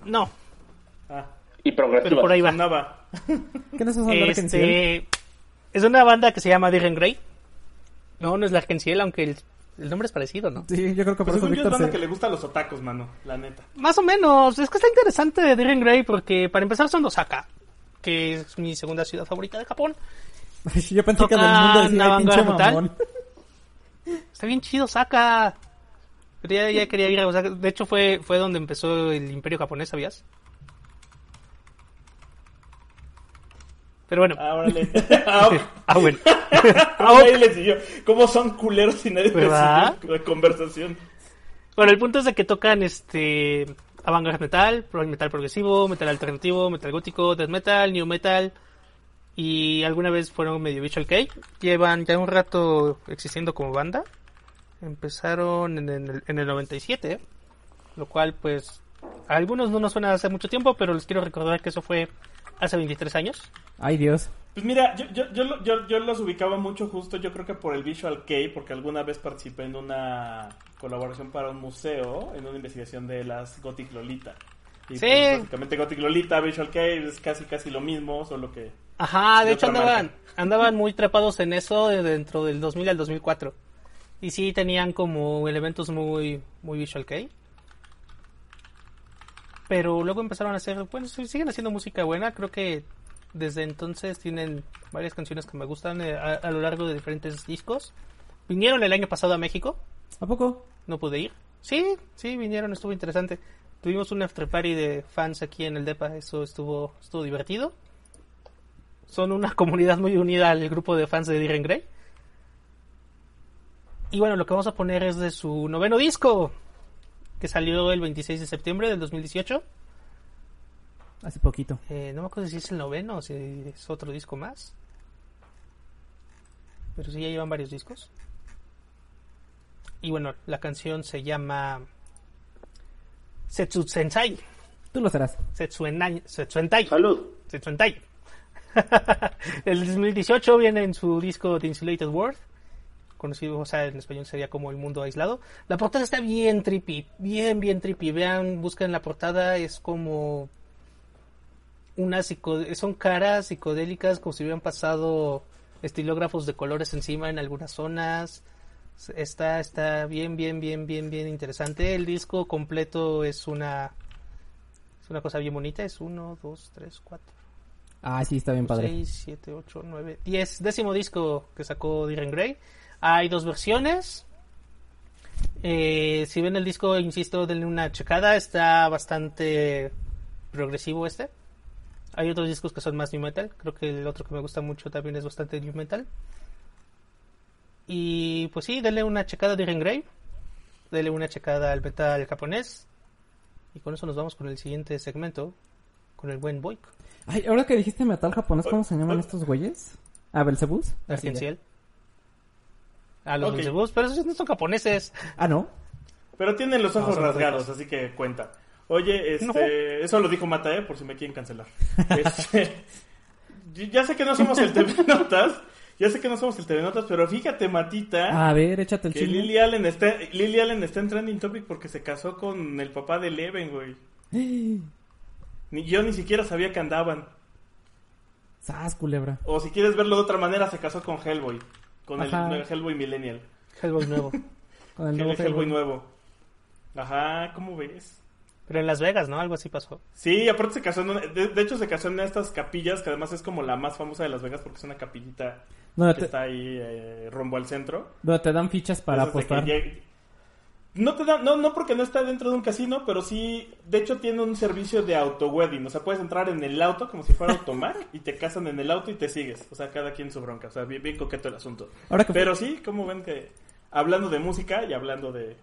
No, Ah, Y progresivas. pero por ahí va. sonaba. ¿Qué no estás hablando de Arkenciel? Este es una banda que se llama Diren Grey. No, no es la Arkenciel, aunque el, el nombre es parecido, ¿no? Sí, yo creo que por Pues eso según yo es banda se... que le gustan los otakus, mano, la neta. Más o menos. Es que está interesante de Diren Grey porque para empezar son de Osaka, que es mi segunda ciudad favorita de Japón. Yo pensé que del mundo decía, "Ay, pinche avant-garde metal". mamón. Está bien chido Osaka. Pero ya, ya quería ir a Osaka. De hecho fue, fue donde empezó el imperio japonés, ¿sabías? Pero bueno. Ah, órale. ah, Ah, bueno. ¿Cómo nadie le siguió? ¿Cómo son culeros y nadie les ¿Verdad? siguió la conversación? Bueno, el punto es de que tocan este avant-garde metal, metal progresivo, metal alternativo, metal gótico, death metal, new metal y alguna vez fueron medio visual kei. Llevan ya un rato existiendo como banda. Empezaron en el, en el 97, lo cual pues a algunos no nos suena hace mucho tiempo, pero les quiero recordar que eso fue hace 23 años. Ay, Dios. Pues mira, yo, yo, yo, lo- yo, yo los ubicaba mucho justo, yo creo que por el Visual Kei, porque alguna vez participé en una colaboración para un museo, en una investigación de las Gothic Lolita. Y Sí. pues, básicamente Gothic Lolita, Visual Kei es casi casi lo mismo, solo que... Ajá, de De hecho andaban, marca. andaban muy trepados en eso de- dentro del 2000 al 2004. Y sí tenían como elementos muy, muy visual kei. Pero luego empezaron a hacer, bueno, siguen haciendo música buena. Creo que desde entonces tienen varias canciones que me gustan eh, a, a lo largo de diferentes discos. Vinieron el año pasado a México, ¿A poco? no pude ir. Sí, sí, vinieron, estuvo interesante. Tuvimos un after party de fans aquí en el DEPA, eso estuvo, estuvo divertido. Son una comunidad muy unida al grupo de fans de Diren Grey. Y bueno, lo que vamos a poner es de su noveno disco, que salió el 26 de septiembre del 2018. Hace poquito. Eh, no me acuerdo si es el noveno o si es otro disco más. Pero sí, ya llevan varios discos. Y bueno, la canción se llama Setsu Sensai. Tú lo serás. Setsuenai. Setsuentai. Salud. Setsuentai. el 2018 viene en su disco The Insulated World. Conocido, o sea, en español sería como El Mundo Aislado. La portada está bien trippy. Bien, bien trippy. Vean, busquen la portada. Es como unas psico- son caras psicodélicas como si hubieran pasado estilógrafos de colores encima en algunas zonas. Está, está bien, bien, bien, bien, bien interesante. El disco completo es una, es una cosa bien bonita. Es uno, dos, tres, cuatro, Ah, sí, está bien padre. seis, siete, ocho, nueve, diez. Décimo disco que sacó Diren Grey. Hay dos versiones. Eh, si ven el disco, insisto, denle una checada. Está bastante progresivo este. Hay otros discos que son más new metal. Creo que el otro que me gusta mucho también es bastante new metal. Y pues sí, denle una checada a Diren Grey. Denle una checada al metal japonés. Y con eso nos vamos con el siguiente segmento. Con el buen Boyk. Ay, ahora que dijiste metal japonés, ¿cómo se llaman estos güeyes? ¿A Belzebus? Argenciel. A los Ok. Belzebús, pero esos no son japoneses. Ah, ¿no. Pero tienen los ojos rasgados, así que cuenta. Oye, este, No. eso lo dijo Mata, ¿eh? Por si me quieren cancelar. Este, ya sé que no somos el TV Notas, Ya sé que no somos el Telenotas, pero fíjate, Matita, A ver, échate el que chisme. Lily Allen, está, Lily Allen está en Trending Topic porque se casó con el papá de Leven, güey. Ni, yo ni siquiera sabía que andaban. Sas, culebra. O si quieres verlo de otra manera, se casó con Hellboy. Con el, Ajá. el Hellboy Millennial. Hellboy nuevo. Con el El, nuevo Hellboy Hellboy. nuevo. Ajá, ¿cómo ves? Pero en Las Vegas, ¿no? Algo así pasó. Sí, aparte se casó en una- de, de hecho se casó en estas capillas, que además es como la más famosa de Las Vegas porque es una capillita que te, está ahí eh, rumbo al centro. donde te dan fichas para Entonces, apostar. llegue- No te da, no, no porque no está dentro de un casino, pero sí, de hecho tiene un servicio de auto wedding, o sea, puedes entrar en el auto como si fuera automar y te casan en el auto y te sigues, o sea, cada quien su bronca, o sea, bien, bien coqueto el asunto. Ahora que Pero sí, como ven que hablando de música y hablando de,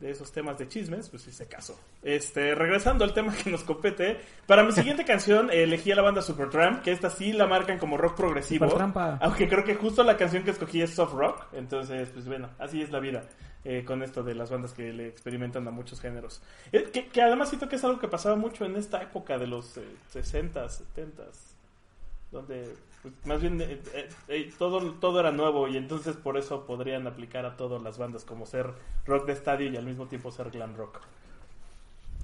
de esos temas de chismes, pues sí se casó. Este, regresando al tema que nos compete, para mi siguiente canción elegí a la banda Supertramp, que esta sí la marcan como rock progresivo. Supertrampa. Aunque creo que justo la canción que escogí es soft rock, entonces pues bueno, así es la vida. eh, con esto de las bandas que le experimentan a muchos géneros. Eh, que, que además siento que es algo que pasaba mucho en esta época de los eh, 60s, 70s, donde pues, más bien eh, eh, eh, todo, todo era nuevo y entonces por eso podrían aplicar a todas las bandas como ser rock de estadio y al mismo tiempo ser glam rock.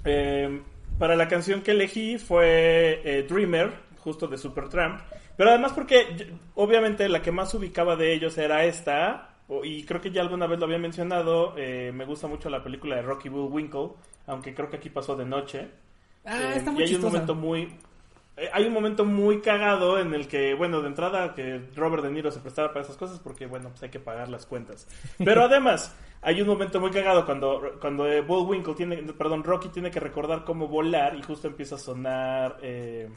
Eh, para la canción que elegí fue Dreamer, justo de Supertramp. Pero además porque obviamente la que más ubicaba de ellos era esta. Y creo que ya alguna vez lo había mencionado. eh, me gusta mucho la película de Rocky Bullwinkle. Aunque creo que aquí pasó de noche. Ah, Eh, está y muy hay un momento muy hay un momento muy cagado en el que, bueno, de entrada que Robert De Niro se prestaba para esas cosas porque, bueno, pues hay que pagar las cuentas. Pero además, hay un momento muy cagado cuando, cuando eh, Bullwinkle tiene, perdón, Rocky tiene que recordar cómo volar y justo empieza a sonar eh,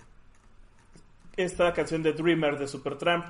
esta canción de Dreamer de Supertramp.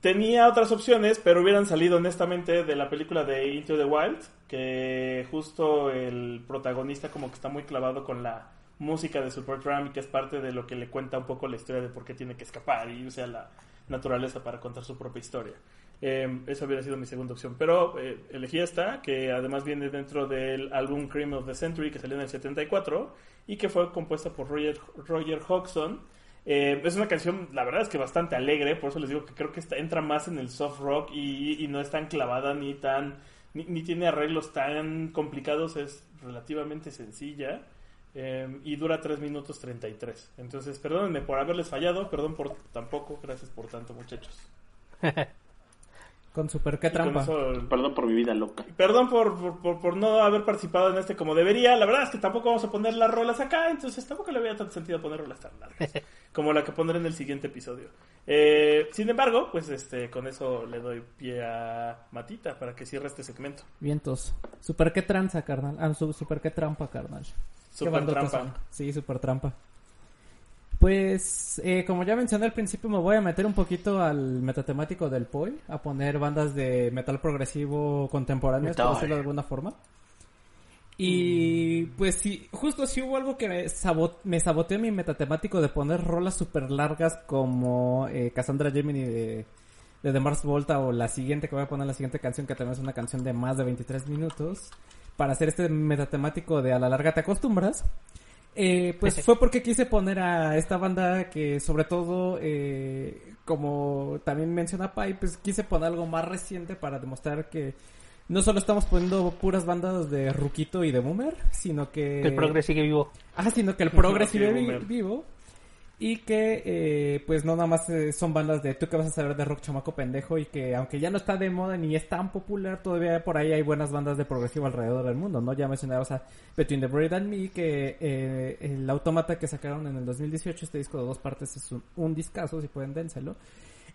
Tenía otras opciones, pero hubieran salido honestamente de la película de Into the Wild, que justo el protagonista como que está muy clavado con la música de Supertramp que es parte de lo que le cuenta un poco la historia de por qué tiene que escapar y irse a la naturaleza para contar su propia historia. Eh, esa hubiera sido mi segunda opción, pero eh, elegí esta, que además viene dentro del álbum Cream of the Century que salió en el 74 y que fue compuesta por Roger, Roger Hodgson. Eh, es una canción, la verdad es que bastante alegre, por eso les digo que creo que está, entra más en el soft rock y, y no es tan clavada ni tan ni, ni tiene arreglos tan complicados, es relativamente sencilla eh, y dura 3 minutos 33. Entonces, perdónenme por haberles fallado, perdón por tampoco, gracias por tanto, muchachos. Con super qué trampa. eso, Perdón por mi vida loca. Perdón por, por, por- por no haber participado en este como debería. La verdad es que tampoco vamos a poner las rolas acá, entonces tampoco le había tanto sentido poner rolas tan largas como la que pondré en el siguiente episodio. Eh, sin embargo, pues este con eso le doy pie a Matita para que cierre este segmento. Vientos. Super qué tranza, carnal. Ah, su- super qué trampa, carnal. Super trampa. son. Sí, super trampa. Pues, eh, como ya mencioné al principio, me voy a meter un poquito al metatemático del POI, a poner bandas de metal progresivo contemporáneas, por decirlo de alguna forma. Y pues sí, justo sí hubo algo que me, sabo- me saboteó mi metatemático de poner rolas super largas como eh, Cassandra Gemini de, de The Mars Volta o la siguiente que voy a poner, la siguiente canción que también es una canción de más de 23 minutos para hacer este metatemático de a la larga te acostumbras. Eh, pues fue porque quise poner a esta banda que sobre todo, eh, como también menciona Pai, pues quise poner algo más reciente para demostrar que no solo estamos poniendo puras bandas de Ruquito y de Boomer, sino que... Que el progre sigue vivo. Ah, sino que el progres Sí, sigue vivo. Y que, eh, pues no nada más eh, son bandas de tú que vas a saber de rock chamaco pendejo y que aunque ya no está de moda ni es tan popular, todavía por ahí hay buenas bandas de progresivo alrededor del mundo, ¿no? Ya mencionabas a Between the Bird and Me, que eh, el automata que sacaron en el 2018, este disco de dos partes es un, discazo, si pueden dénselo.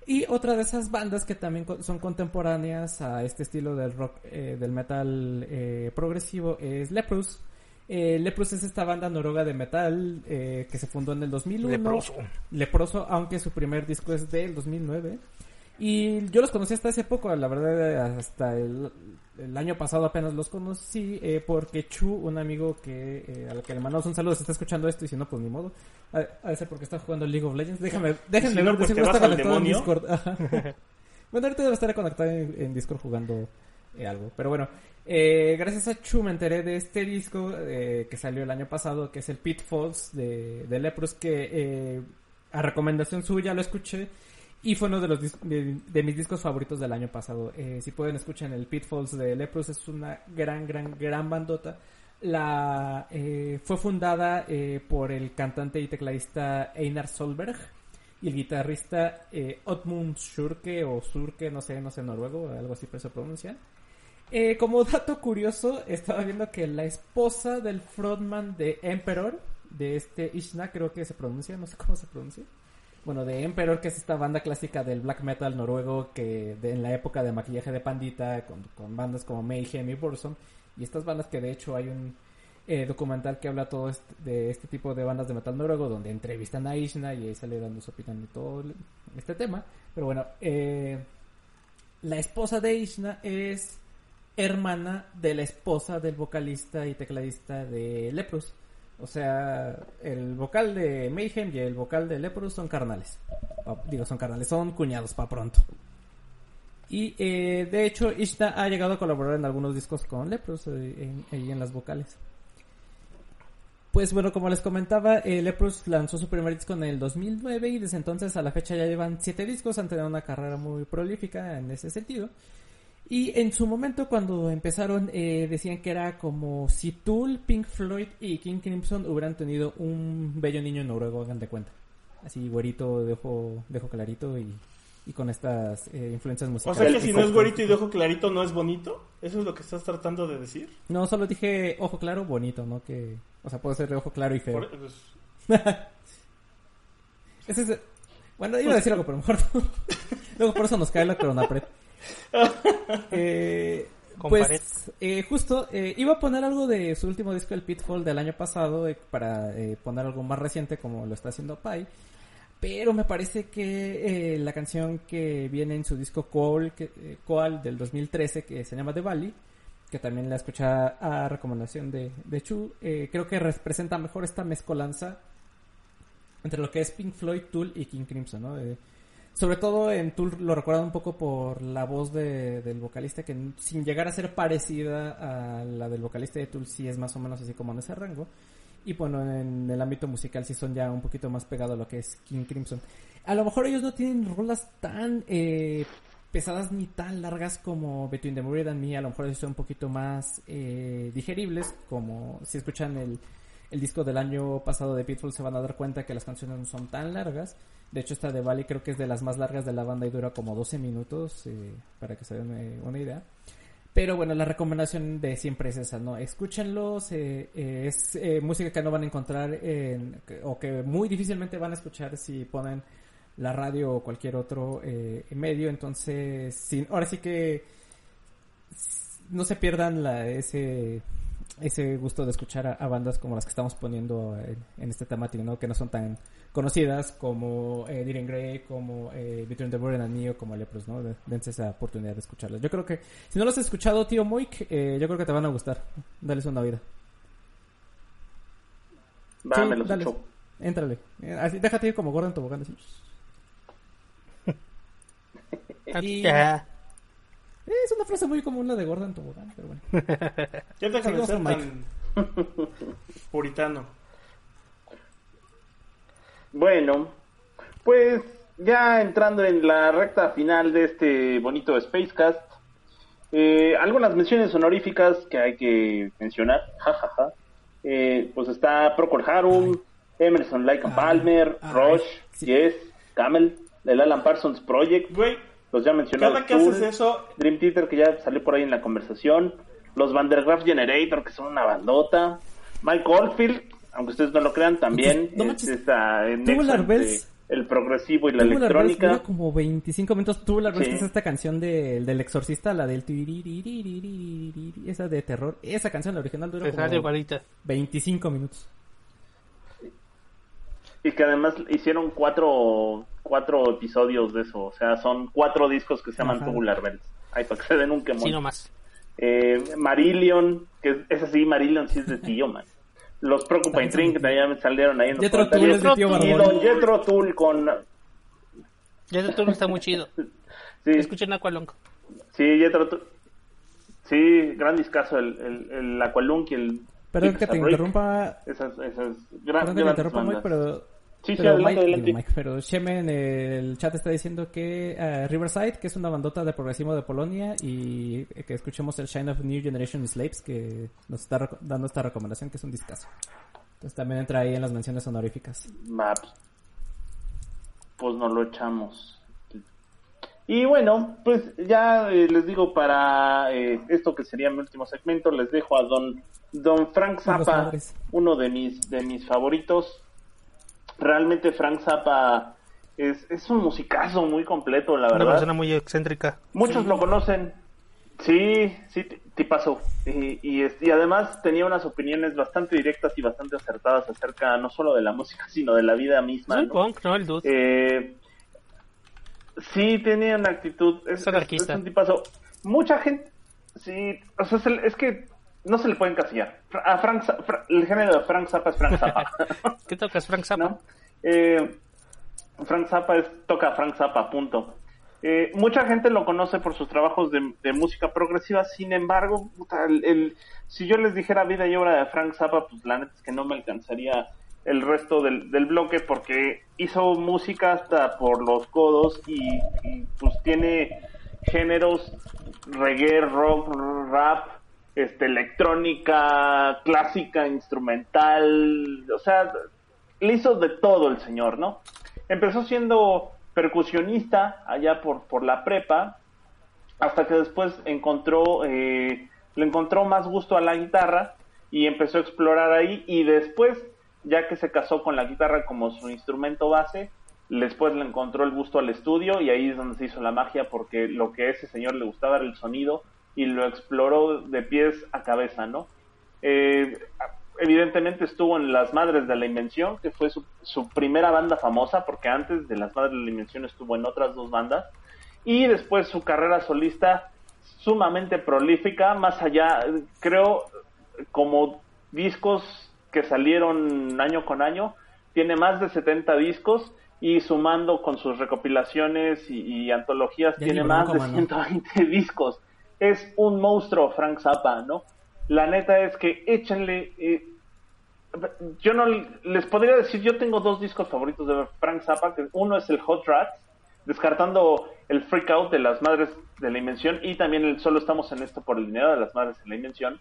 Y otra de esas bandas que también son contemporáneas a este estilo del rock, eh, del metal progresivo es Leprous. Eh, Leprous es esta banda noruega de metal eh, que se fundó en el 2001. Leproso. Leproso, aunque su primer disco es del 2009. Y yo los conocí hasta hace poco, la verdad, hasta el, el año pasado apenas los conocí, eh, porque Chu, un amigo que eh, al que le mandamos un saludo, se está escuchando esto y si no, pues ni modo. De ser porque está jugando League of Legends. Déjame, déjenme si no, ver, pues seguro vas está conectado en. Discord. Bueno, ahorita debe estar conectado en, en Discord jugando eh, algo. Pero bueno, eh, gracias a Chu me enteré de este disco eh, que salió el año pasado, que es el Pitfalls de, de que eh, a recomendación suya lo escuché. Y fue uno de, los de, de mis discos favoritos del año pasado. Eh, si pueden escuchen el Pitfalls de Leprous, es una gran, gran, gran bandota. La, eh, fue fundada por el cantante y tecladista Einar Solberg y el guitarrista Otmund Schurke o Surke, no sé, no sé noruego, algo así se pronuncia. Eh, como dato curioso, estaba viendo que la esposa del frontman de Emperor, de este Ishna, creo que se pronuncia, no sé cómo se pronuncia. Bueno, de Emperor, que es esta banda clásica del black metal noruego que de- en la época de maquillaje de pandita, con, bandas como Mayhem y Burzum, y estas bandas que de hecho hay un eh, documental que habla todo este- de este tipo de bandas de metal noruego, donde entrevistan a Ishna y ahí sale dando su opinión de todo este tema. Pero bueno, eh, la esposa de Ishna es hermana de la esposa del vocalista y tecladista de Leprous. O sea, el vocal de Mayhem y el vocal de Leprous son carnales. O, digo, son carnales, son cuñados para pronto. Y eh, de hecho, Ishna ha llegado a colaborar en algunos discos con Leprous eh, en, las vocales. Pues bueno, como les comentaba, eh, lanzó su primer disco en el 2009 y desde entonces a la fecha ya llevan siete discos, han tenido una carrera muy prolífica en ese sentido. Y en su momento cuando empezaron eh, decían que era como si Tool, Pink Floyd y King Crimson hubieran tenido un bello niño noruego, hagan de cuenta. Así güerito, de ojo, de ojo clarito y, y con estas eh, influencias O musicales. sea que si no es güerito y de ojo clarito, ¿no es bonito? ¿Eso es lo que estás tratando de decir? No, solo dije ojo claro, bonito, ¿no? Que, o sea, puede ser de ojo claro y feo. Por- pues, Ese es... Bueno, iba a decir algo, pero mejor no. Luego por eso nos cae la coronapred. Eh, pues, eh, justo, eh, iba a poner algo de su último disco, el Pitfall, del año pasado, para poner algo más reciente como lo está haciendo Pai. Pero me parece que la canción que viene en su disco que, eh, Koal del 2013, que se llama The Valley, que también la escuché a recomendación de, de Chu, creo que representa mejor esta mezcolanza entre lo que es Pink Floyd, Tool y King Crimson, ¿no? Sobre todo en Tool lo recuerdo un poco por la voz de- del vocalista que sin llegar a ser parecida a la del vocalista de Tool sí es más o menos así como en ese rango. Y bueno, en el ámbito musical sí son ya un poquito más pegados a lo que es King Crimson. A lo mejor ellos no tienen rolas tan eh, pesadas ni tan largas como Between the Buried and Me. A lo mejor son un poquito más eh, digeribles, como si escuchan el, el disco del año pasado de Pitfall se van a dar cuenta que las canciones no son tan largas. De hecho, esta de Valley creo que es de las más largas de la banda y dura como 12 minutos, eh, para que se den eh, una idea. Pero bueno, la recomendación de siempre es esa, ¿no? Escúchenlos, eh, es música que no van a encontrar o que muy difícilmente van a escuchar si ponen la radio o cualquier otro medio. Entonces, sin, ahora sí que no se pierdan la, ese ese gusto de escuchar a, a bandas como las que estamos poniendo en, en este temático, ¿no? Que no son tan conocidas como eh, Diren Grey, como eh, Between the Burden and Me o como Lepros, ¿no? De- Dense esa oportunidad de escucharlas. Yo creo que, si no los has escuchado, tío Moik, eh, yo creo que te van a gustar. Dales una vida. Va, Sí, me los dale. echo. Éntrale. Eh, así, déjate ir como Gordon Tobogán, así. Y-. Eh, Es una frase muy común la de Gordon Tobogán, pero bueno. ya deja de ser tan puritano. Bueno, pues ya entrando en la recta final de este bonito Spacecast, eh, algunas menciones honoríficas que hay que mencionar, jajaja. Eh, pues está Procol Harum, Emerson Lake Palmer, ay, Rush, sí. Yes, Camel, el Alan Parsons Project, Güey, los ya mencionados. ¿Qué Tool, que haces eso? Dream Theater, que ya salió por ahí en la conversación. Los Vandergraaf Generator, que son una bandota. Mike Oldfield, aunque ustedes no lo crean, también. No es, esta, en este, el progresivo y la Tubular electrónica. Como 25 minutos. Tubular Bells, sí. que es esta canción del, del exorcista, la del... Esa de terror. Esa canción, la original, dura como 25 minutos. Y que además hicieron cuatro, cuatro episodios de eso, o sea, son cuatro discos que se llaman Ajá. Tubular Bells. Ay, para que se den un quemón. Sí, nomás. Eh, Marillion, que es, así, Marillion sí es de tío, man. Los son de también salieron ahí en los Jethro Tull es de tío Y. Don Jethro Tull con... De turno está muy chido. Sí, Escuchen Aqualong. sí, Jethro Tull. Sí, gran discazo, el, el, el Aqualung y el... Perdón que te interrumpa. Esas, esas gran, Perdón que te interrumpa, bandas. pero Sí, sí, Pero adelante, Mike, adelante. Mike, pero Sheme en el chat está diciendo que eh, Riverside, que es una bandota de progresivo de Polonia, y que escuchemos el Shine of New Generation Slaves, que nos está dando esta recomendación, que es un discazo. Entonces también entra ahí en las menciones honoríficas. Va, pues, nos lo echamos. Y bueno, pues ya eh, les digo para eh, esto que sería mi último segmento, les dejo a don don Frank Zappa, uno de mis de mis favoritos. Realmente Frank Zappa es, es un musicazo muy completo, la Una verdad. persona muy excéntrica. Muchos lo conocen. Sí, sí, ti- tipazo. Y, y, es- y además tenía unas opiniones bastante directas y bastante acertadas acerca no solo de la música, sino de la vida misma. Es ¿no? punk, ¿no? El dude. Eh, sí, tenía una actitud. Es, Es anarquista. es un tipazo. Mucha gente. Sí, o sea, se- es que no se le puede encasillar. A Frank, Fra- el género de Frank Zappa es Frank Zappa. ¿Qué tocas, Frank Zappa? ¿no? Eh, Frank Zappa es, toca Frank Zappa, punto. Eh, mucha gente lo conoce por sus trabajos de, de música progresiva, sin embargo, puta, el, el- si yo les dijera vida y obra de Frank Zappa, pues la neta es que no me alcanzaría el resto del, del bloque porque hizo música hasta por los codos y, y, pues tiene géneros reggae, rock, rap, este, electrónica, clásica, instrumental, o sea, le hizo de todo el señor, ¿no? Empezó siendo percusionista allá por, por la prepa, hasta que después encontró, eh, le encontró más gusto a la guitarra y empezó a explorar ahí y después, ya que se casó con la guitarra como su instrumento base, después le encontró el gusto al estudio y ahí es donde se hizo la magia porque lo que a ese señor le gustaba era el sonido y lo exploró de pies a cabeza, ¿no? Eh, evidentemente estuvo en Las Madres de la Invención, que fue su, su primera banda famosa, porque antes de Las Madres de la Invención estuvo en otras dos bandas, y después su carrera solista sumamente prolífica, más allá, creo, como discos que salieron año con año, tiene más de 70 discos y sumando con sus recopilaciones y, y antologías Ya tiene más de bronco, mano. 120 discos. Es un monstruo Frank Zappa, ¿no? La neta es que échenle... eh, yo no les podría decir, yo tengo dos discos favoritos de Frank Zappa, que uno es el Hot Rats, descartando el Freak Out de las Madres de la Invención y también el Solo estamos en esto por el dinero de las Madres de la Invención.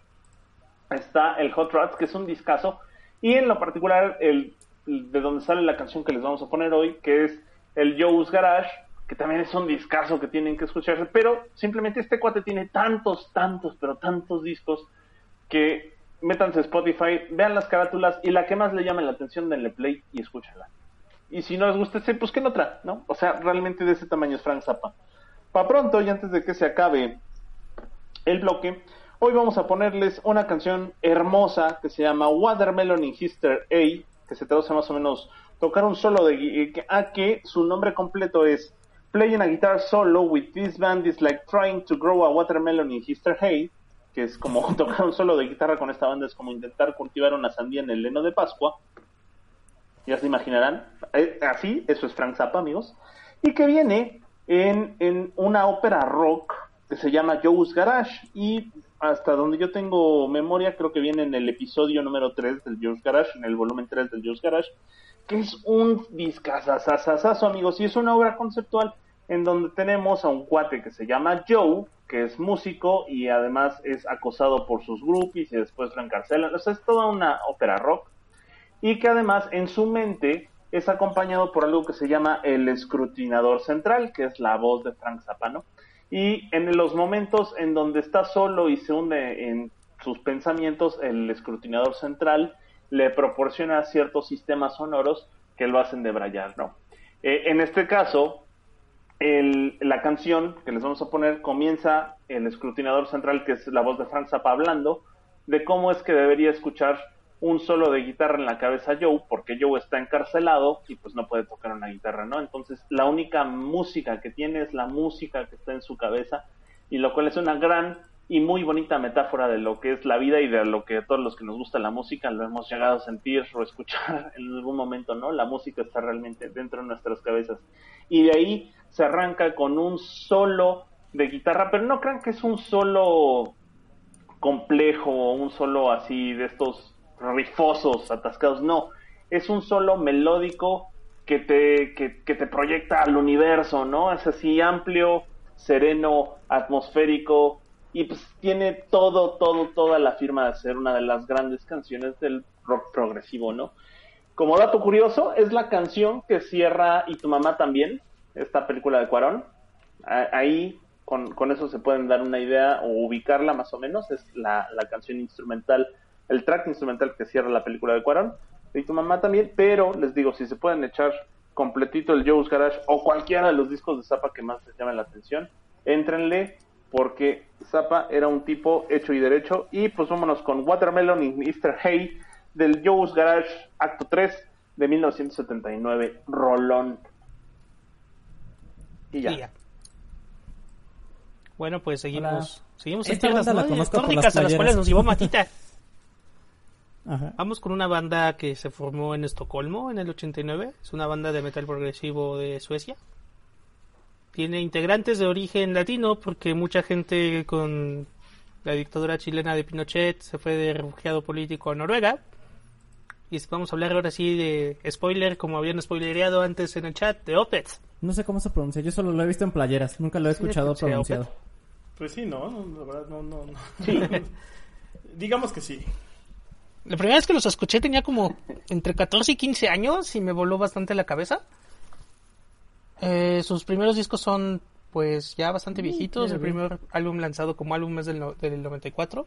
Está el Hot Rats, que es un discazo, y en lo particular el de donde sale la canción que les vamos a poner hoy, que es el Joe's Garage, que también es un discazo que tienen que escucharse, pero simplemente este cuate tiene tantos, tantos, pero tantos discos que métanse a Spotify, vean las carátulas y la que más le llame la atención, denle play y escúchala. Y si no les gusta ese, pues que otra, ¿no? O sea, realmente de ese tamaño es Frank Zappa. Para pronto y antes de que se acabe el bloque, hoy vamos a ponerles una canción hermosa que se llama Watermelon in Hister A, que se traduce más o menos tocar un solo de que- a que su nombre completo es Playing a Guitar Solo with this band is like trying to grow a watermelon in Hister Hay, que es como tocar un solo de guitarra con esta banda, es como intentar cultivar una sandía en el heno de Pascua. Ya se imaginarán. Eh, así, eso es Frank Zappa, amigos. Y que viene en, en una ópera rock que se llama Joe's Garage. Y hasta donde yo tengo memoria, creo que viene en el episodio número 3 del Joe's Garage, en el volumen 3 del Joe's Garage, que es un discazazazazazo, amigos. Y es una obra conceptual en donde tenemos a un cuate que se llama Joe, que es músico y además es acosado por sus groupies y después lo encarcelan. O sea, es toda una ópera rock y que además en su mente es acompañado por algo que se llama el escrutinador central, que es la voz de Frank Zappa, ¿no? Y en los momentos en donde está solo y se hunde en sus pensamientos, el escrutinador central le proporciona ciertos sistemas sonoros que lo hacen debrayar, ¿no? Eh, en este caso, el- la canción que les vamos a poner comienza el escrutinador central, que es la voz de Frank Zappa hablando, de cómo es que debería escuchar un solo de guitarra en la cabeza Joe, porque Joe está encarcelado y pues no puede tocar una guitarra, ¿no? Entonces la única música que tiene es la música que está en su cabeza, y lo cual es una gran y muy bonita metáfora de lo que es la vida y de lo que todos los que nos gusta la música lo hemos llegado a sentir o escuchar en algún momento, ¿no? La música está realmente dentro de nuestras cabezas. Y de ahí se arranca con un solo de guitarra, pero no crean que es un solo complejo, un solo así de estos rifosos, atascados, no. es un solo melódico que te, que, que te proyecta al universo, ¿no? Es así amplio, sereno, atmosférico, y pues tiene todo, todo, toda la firma de ser una de las grandes canciones del rock progresivo, ¿no? Como dato curioso, es la canción que cierra Y tu mamá también, esta película de Cuarón. Ahí, con, con eso se pueden dar una idea o ubicarla más o menos, es la, la canción instrumental, el track instrumental que cierra la película de Cuarón. Y tu mamá también, pero les digo, si se pueden echar completito el Joe's Garage o cualquiera de los discos de Zappa que más les llamen la atención, éntrenle porque Zappa era un tipo hecho y derecho. Y pues vámonos con Watermelon y Mr. Hay del Joe's Garage Acto 3 de 1979, Rolón. Y ya. Bueno, pues seguimos. Seguimos en la tierras nórdicas las a las cuales nos llevó Matita. Ajá. Vamos con una banda que se formó en Estocolmo en el 89. Es una banda de metal progresivo de Suecia. Tiene integrantes de origen latino porque mucha gente con la dictadura chilena de Pinochet se fue de refugiado político a Noruega. Y vamos a hablar ahora sí de spoiler, como habían spoilereado antes en el chat, de Opeth. No sé cómo se pronuncia, yo solo lo he visto en playeras, nunca lo he escuchado pronunciado. Pues sí, no, no, la verdad, no, no, no. Sí. Digamos que sí. La primera vez que los escuché tenía como entre 14 y 15 años y me voló bastante la cabeza. Eh, sus primeros discos son pues ya bastante viejitos. El primer álbum lanzado como álbum es del, no- del 94,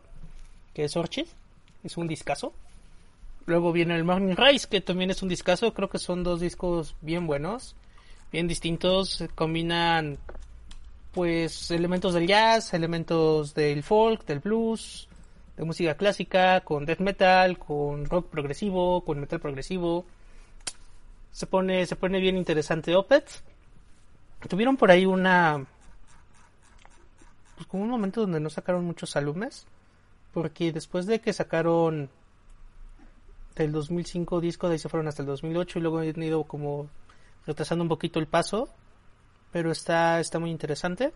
que es Orchid. Es un discazo. Luego viene el Morning Rise, que también es un discazo. Creo que son dos discos bien buenos, bien distintos. Combinan pues elementos del jazz, elementos del folk, del blues, de música clásica, con death metal, con rock progresivo, con metal progresivo. Se pone, se pone bien interesante Opeth. Tuvieron por ahí una pues como un momento donde no sacaron muchos álbumes, porque después de que sacaron del 2005 disco, de ahí se fueron hasta el 2008 y luego han ido como retrasando un poquito el paso, pero está, está muy interesante.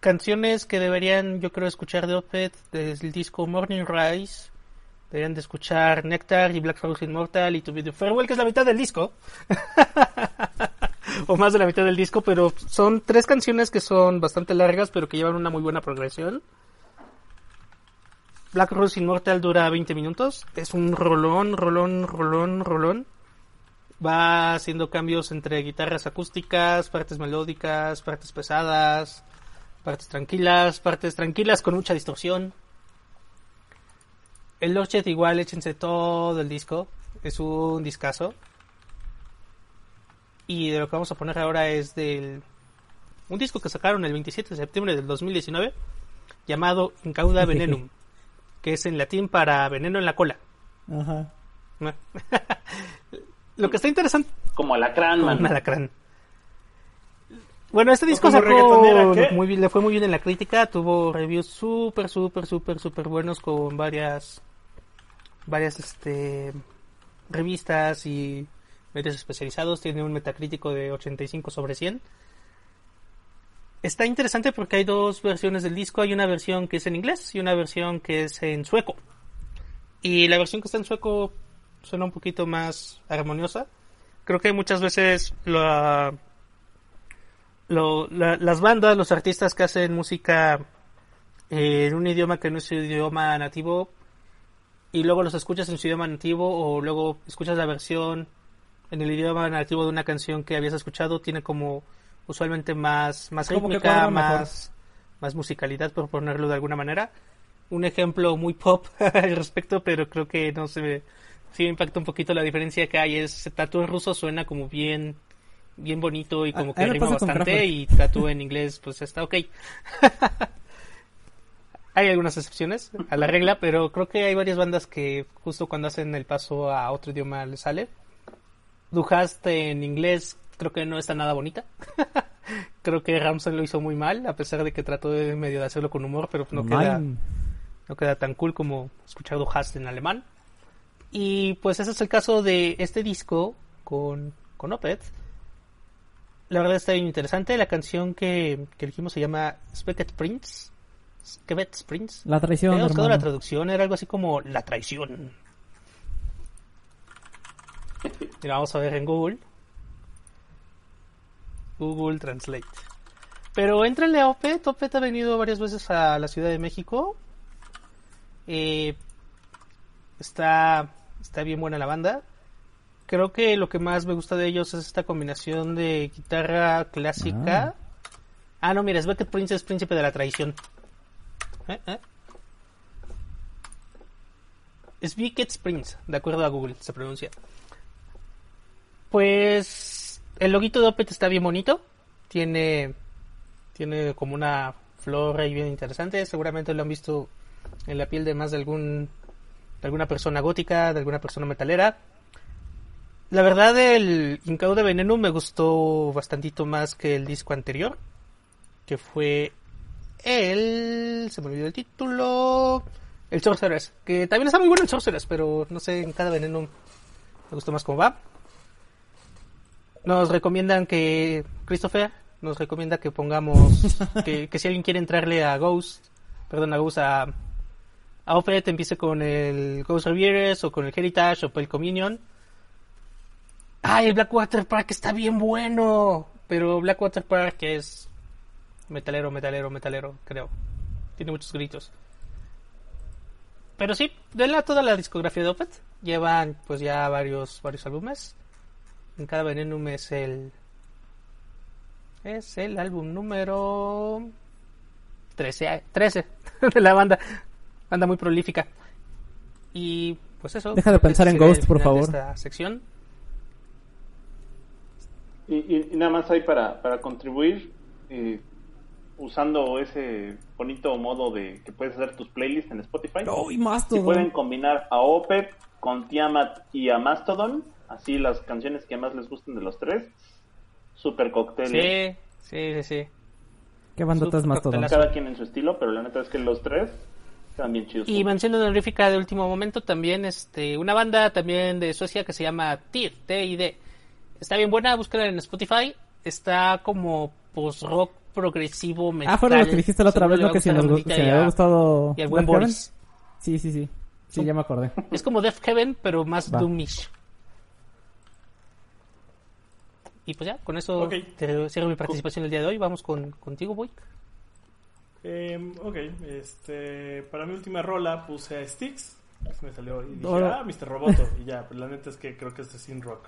Canciones que deberían, yo creo, escuchar de Opeth desde el disco Morning Rise. Deberían de escuchar Nectar y Black Rose Immortal y To Be The Farewell, que es la mitad del disco. o más de la mitad del disco, pero son tres canciones que son bastante largas, pero que llevan una muy buena progresión. Black Rose Immortal dura 20 minutos. Es un rolón, rolón, rolón, rolón. Va haciendo cambios entre guitarras acústicas, partes melódicas, partes pesadas, partes tranquilas, partes tranquilas con mucha distorsión. El Lorchet igual, échense todo el disco. Es un discazo. Y de lo que vamos a poner ahora es del un disco que sacaron el 27 de septiembre del 2019 llamado Incauda Venenum, que es en latín para veneno en la cola. Ajá. lo que está interesante Como alacrán, man. alacrán. Bueno, este disco sacó muy bien, le fue muy bien en la crítica, tuvo reviews súper, súper, súper, súper buenos con varias, varias, este, revistas y medios especializados. Tiene un metacrítico de 85 sobre 100. Está interesante porque hay dos versiones del disco. Hay una versión que es en inglés y una versión que es en sueco. Y la versión que está en sueco suena un poquito más armoniosa. Creo que muchas veces la, las bandas, los artistas que hacen música eh, en un idioma que no es su idioma nativo y luego los escuchas en su idioma nativo o luego escuchas la versión en el idioma nativo de una canción que habías escuchado tiene como usualmente más más Como que rítmica, más más musicalidad por ponerlo de alguna manera. Un ejemplo muy pop al respecto, pero creo que no se me sí me impacta un poquito la diferencia que hay es Tatu en ruso suena como bien bien bonito y como Ah, que ahí me rima bastante y Tatu en inglés pues está ok. hay algunas excepciones a la regla, pero creo que hay varias bandas que justo cuando hacen el paso a otro idioma les sale. Duhast en inglés creo que no está nada bonita. creo que Ramsey lo hizo muy mal, a pesar de que trató de medio de hacerlo con humor, pero no queda, no queda tan cool como escuchar Duhast en alemán. Y pues ese es el caso de este disco con, con Opeth. La verdad está bien interesante. La canción que, que elegimos se llama Specket Prince. Specket Prince. La traición, Había buscado la traducción, era algo así como la traición. Mira, vamos a ver en Google. Google Translate. Pero entrenle a Opet. Opet ha venido varias veces a la Ciudad de México. Eh, está, está bien buena la banda. Creo que lo que más me gusta de ellos es esta combinación de guitarra clásica. Ah, no, mira, es Beckett Princess, Príncipe de la Traición. ¿Eh? ¿Eh? Es Beckett Prince, de acuerdo a Google, se pronuncia. Pues el loguito de Opet está bien bonito. Tiene, tiene como una flor ahí bien interesante. Seguramente lo han visto en la piel de más de algún de alguna persona gótica, de alguna persona metalera. La verdad, el Incau de Veneno me gustó bastantito más que el disco anterior, que fue el... se me olvidó el título... El Sorceress, que también está muy bueno el Sorceress, pero no sé, en cada veneno me gustó más cómo va. Nos recomiendan que, Christopher, nos recomienda que pongamos, que, que si alguien quiere entrarle a Ghost, perdón, a Ghost, a, a empiece con el Ghost Reviews o con el Heritage o con el Communion. ¡Ay, el Blackwater Park está bien bueno! Pero Blackwater Park es metalero, metalero, metalero, creo. Tiene muchos gritos. Pero sí, denle a toda la discografía de Opet. Llevan pues ya varios, varios álbumes. En cada Venenum es el... Es el álbum número... 13, 13 de la banda. Banda muy prolífica. Y pues eso. Deja de pensar en Ghost, por favor. Esta sección. Y, y- y nada más ahí para, para contribuir, eh, usando ese bonito modo de que puedes hacer tus playlists en Spotify. ¡Oh, y más Si pueden combinar a Opet con Tiamat y a Mastodon, así las canciones que más les gusten de los tres. Super cóctel. Sí, sí, sí, sí. ¿Qué bandotas más coctelazo. Cada quien en su estilo, pero la neta es que los tres están bien chidos. Y mención honorífica de último momento también este una banda también de Suecia que se llama TID, T-I-D. Está bien buena, búscala en Spotify. Está como post-rock progresivo metal. Ah, fueron los que dijiste la otra vez, ¿no? Que si nos si había gustado... y al buen. Boris. Sí, sí, sí. Sí, ya me acordé. Es como Death Heaven, pero más Va. doomish. Y pues ya, con eso te cierro mi participación el día de hoy. Vamos con contigo, Boy. Eh, ok, este, para mi última rola puse a Sticks. Me salió y dije, No. ah, Mr. Roboto. Y ya, pero la neta es que creo que es de Sin Rock.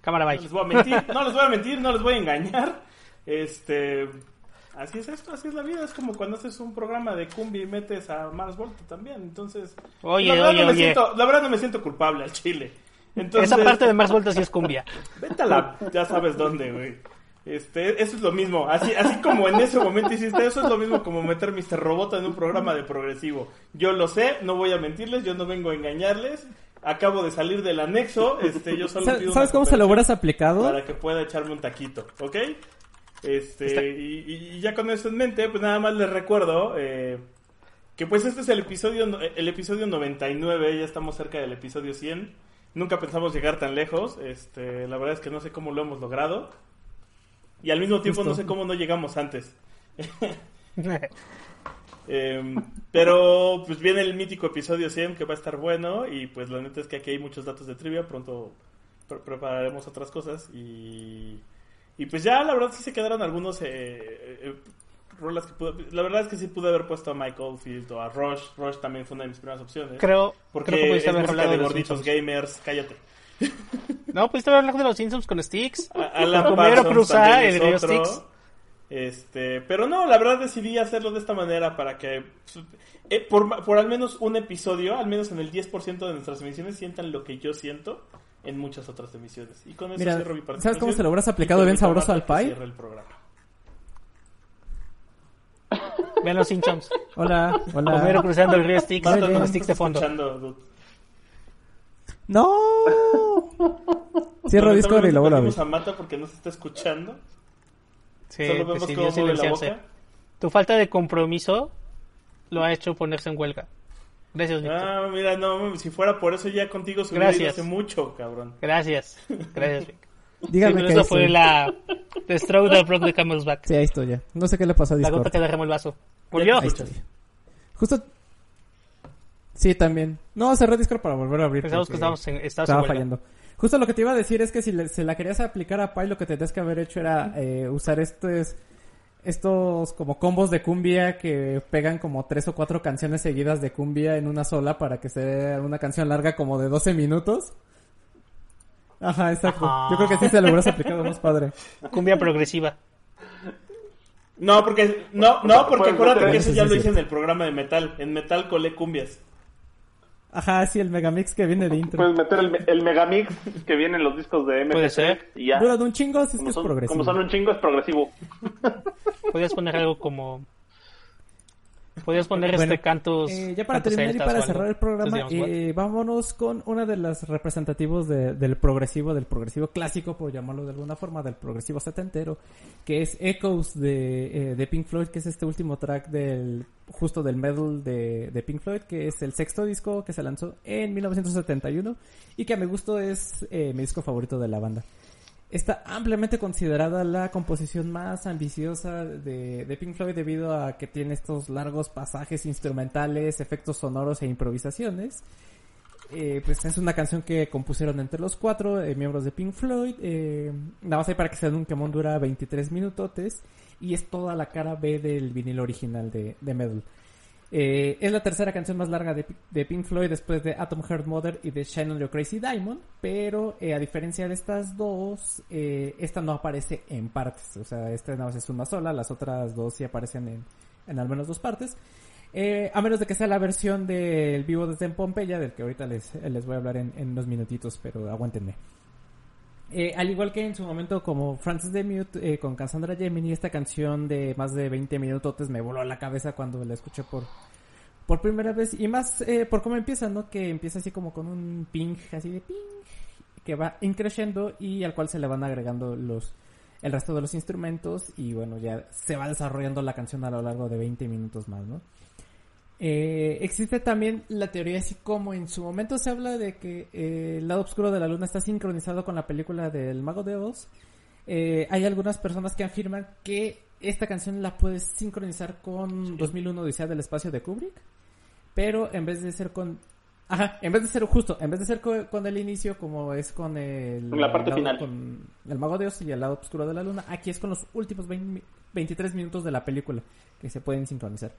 Cámara, No bye. les voy a mentir, no les voy a mentir, no les voy a engañar. Este, así es esto, así es la vida. Es como cuando haces un programa de cumbia y metes a Mars Volta también. Entonces, Oye, la verdad, oye, no me oye. Siento, la verdad no me siento culpable al chile. Entonces, Esa parte de Mars Volta sí es cumbia. Vete a la... Ya sabes dónde, güey. Este, eso es lo mismo. Así, así como en ese momento hiciste eso, es lo mismo como meter Mr. Robot en un programa de progresivo. Yo lo sé, no voy a mentirles, yo no vengo a engañarles. Acabo de salir del anexo, este, yo solo ¿Sabes pido sabes cómo se lo hubieras aplicado? Para que pueda echarme un taquito, ¿ok? Este, y, y ya con eso en mente, pues nada más les recuerdo eh, que pues este es el episodio, el episodio 99, ya estamos cerca del episodio 100. Nunca pensamos llegar tan lejos, este, la verdad es que no sé cómo lo hemos logrado. Y al mismo tiempo Justo. no sé cómo no llegamos antes. Em, pero pues viene el mítico episodio 100 que va a estar bueno y pues la neta es que aquí hay muchos datos de trivia, pronto pre- prepararemos otras cosas y, y pues ya la verdad sí se quedaron algunos eh, eh, rolas que pude, la verdad es que sí pude haber puesto a Mike Oldfield o a Rush, Rush también fue una de mis primeras opciones. Creo, porque creo que es haber música hablado de de los gorditos Simpsons. gamers, cállate. No, pudiste haber hablado de los Simpsons con Sticks. A- Alan Parsons Cruzá, el otro. Sticks. Este, pero no, la verdad decidí hacerlo de esta manera para que eh, por, por al menos un episodio, al menos en el 10% de nuestras emisiones sientan lo que yo siento en muchas otras emisiones. Y con eso Mira, cierro mi ¿sabes participación. cómo se lo Y aplicado bien sabroso al cierre el programa. Vean los Simpsons. Hola, hola. Homero cruzando el río Styx Vale. con No los Sticks de fondo. ¡No! Cierro Discord y lo vuelvo a abrir. A Mata porque no se está escuchando. Sí, Solo vemos decidió cómo la boca. Tu falta de compromiso lo ha hecho ponerse en huelga. Gracias, Víctor. Ah, mira, no, si fuera por eso ya contigo se hubiera hace mucho, cabrón. Gracias. Gracias, Víctor. Dígame Sí, que eso fue la The Stroke that broke the camel's back. Sí, ahí estoy ya. No sé qué le pasó a La Discord. gota que derramó el vaso. ¿Volvió? Ahí estoy. Justo... Sí, también. No, cerré Discord para volver a abrir. Pensamos que estábamos en, Estaba fallando. Justo lo que te iba a decir es que si le- se la querías aplicar a Pai, lo que tendrías que haber hecho era eh, usar estos, estos como combos de cumbia que pegan como tres o cuatro canciones seguidas de cumbia en una sola para que sea una canción larga como de 12 minutos. Ajá, exacto. Ajá. Yo creo que sí se lo hubieras aplicado más padre. Cumbia progresiva. No, porque no, no, porque acuérdate que eso sí, ya sí, lo sí. hice en el programa de metal. En metal colé cumbias. Ajá, sí, el megamix que viene de intro. Puedes meter el, el megamix que viene en los discos de Puede MP3 ser. y ya. Dura de un chingo, si es que Como es progresivo. como son un chingo, es progresivo. Podrías poner algo como. Podrías poner Bueno, este cantos. Eh, ya para cantos terminar y para cerrar el programa, eh, vámonos con una de las representativos de- del progresivo, del progresivo clásico, por llamarlo de alguna forma, del progresivo setentero, que es Echoes de, eh, de Pink Floyd, que es este último track del justo del medal de, de Pink Floyd, que es el sexto disco que se lanzó en 1971 y que a mi gusto es eh, mi disco favorito de la banda. Está ampliamente considerada la composición más ambiciosa de, de Pink Floyd debido a que tiene estos largos pasajes instrumentales, efectos sonoros e improvisaciones. Eh, pues es una canción que compusieron entre los cuatro eh, miembros de Pink Floyd. Eh, nada más ahí para que se den un quemón dura 23 minutotes y es toda la cara B del vinilo original de, de Metal. Eh, es la tercera canción más larga de, de Pink Floyd después de Atom Heart Mother y de Shine on Your Crazy Diamond, pero eh, a diferencia de estas dos, eh, esta no aparece en partes, o sea, esta nada es una sola, las otras dos sí aparecen en, en al menos dos partes. Eh, a menos de que sea la versión del vivo desde Pompeya, del que ahorita les, les voy a hablar en, en unos minutitos, pero aguántenme. Eh, al igual que en su momento como Francis the Mute eh, con Cassandra Gemini, esta canción de más de 20 minutos me voló a la cabeza cuando la escuché por, por primera vez. Y más eh, por cómo empieza, ¿no? Que empieza así como con un ping, así de ping, que va increciendo y al cual se le van agregando los el resto de los instrumentos y bueno, ya se va desarrollando la canción a lo largo de 20 minutos más, ¿no? Eh, existe también la teoría así como en su momento se habla de que eh, el lado oscuro de la luna está sincronizado con la película del Mago de Oz. Eh, hay algunas personas que afirman que esta canción la puedes sincronizar con 2001 Odisea del Espacio de Kubrick, pero en vez de ser con... Ajá, en vez de ser justo, en vez de ser co- con, el inicio como es con el... Con la parte lado- final. Con el Mago de Oz y el lado oscuro de la luna, aquí es con los últimos 20 mi- 23 minutos de la película que se pueden sincronizar.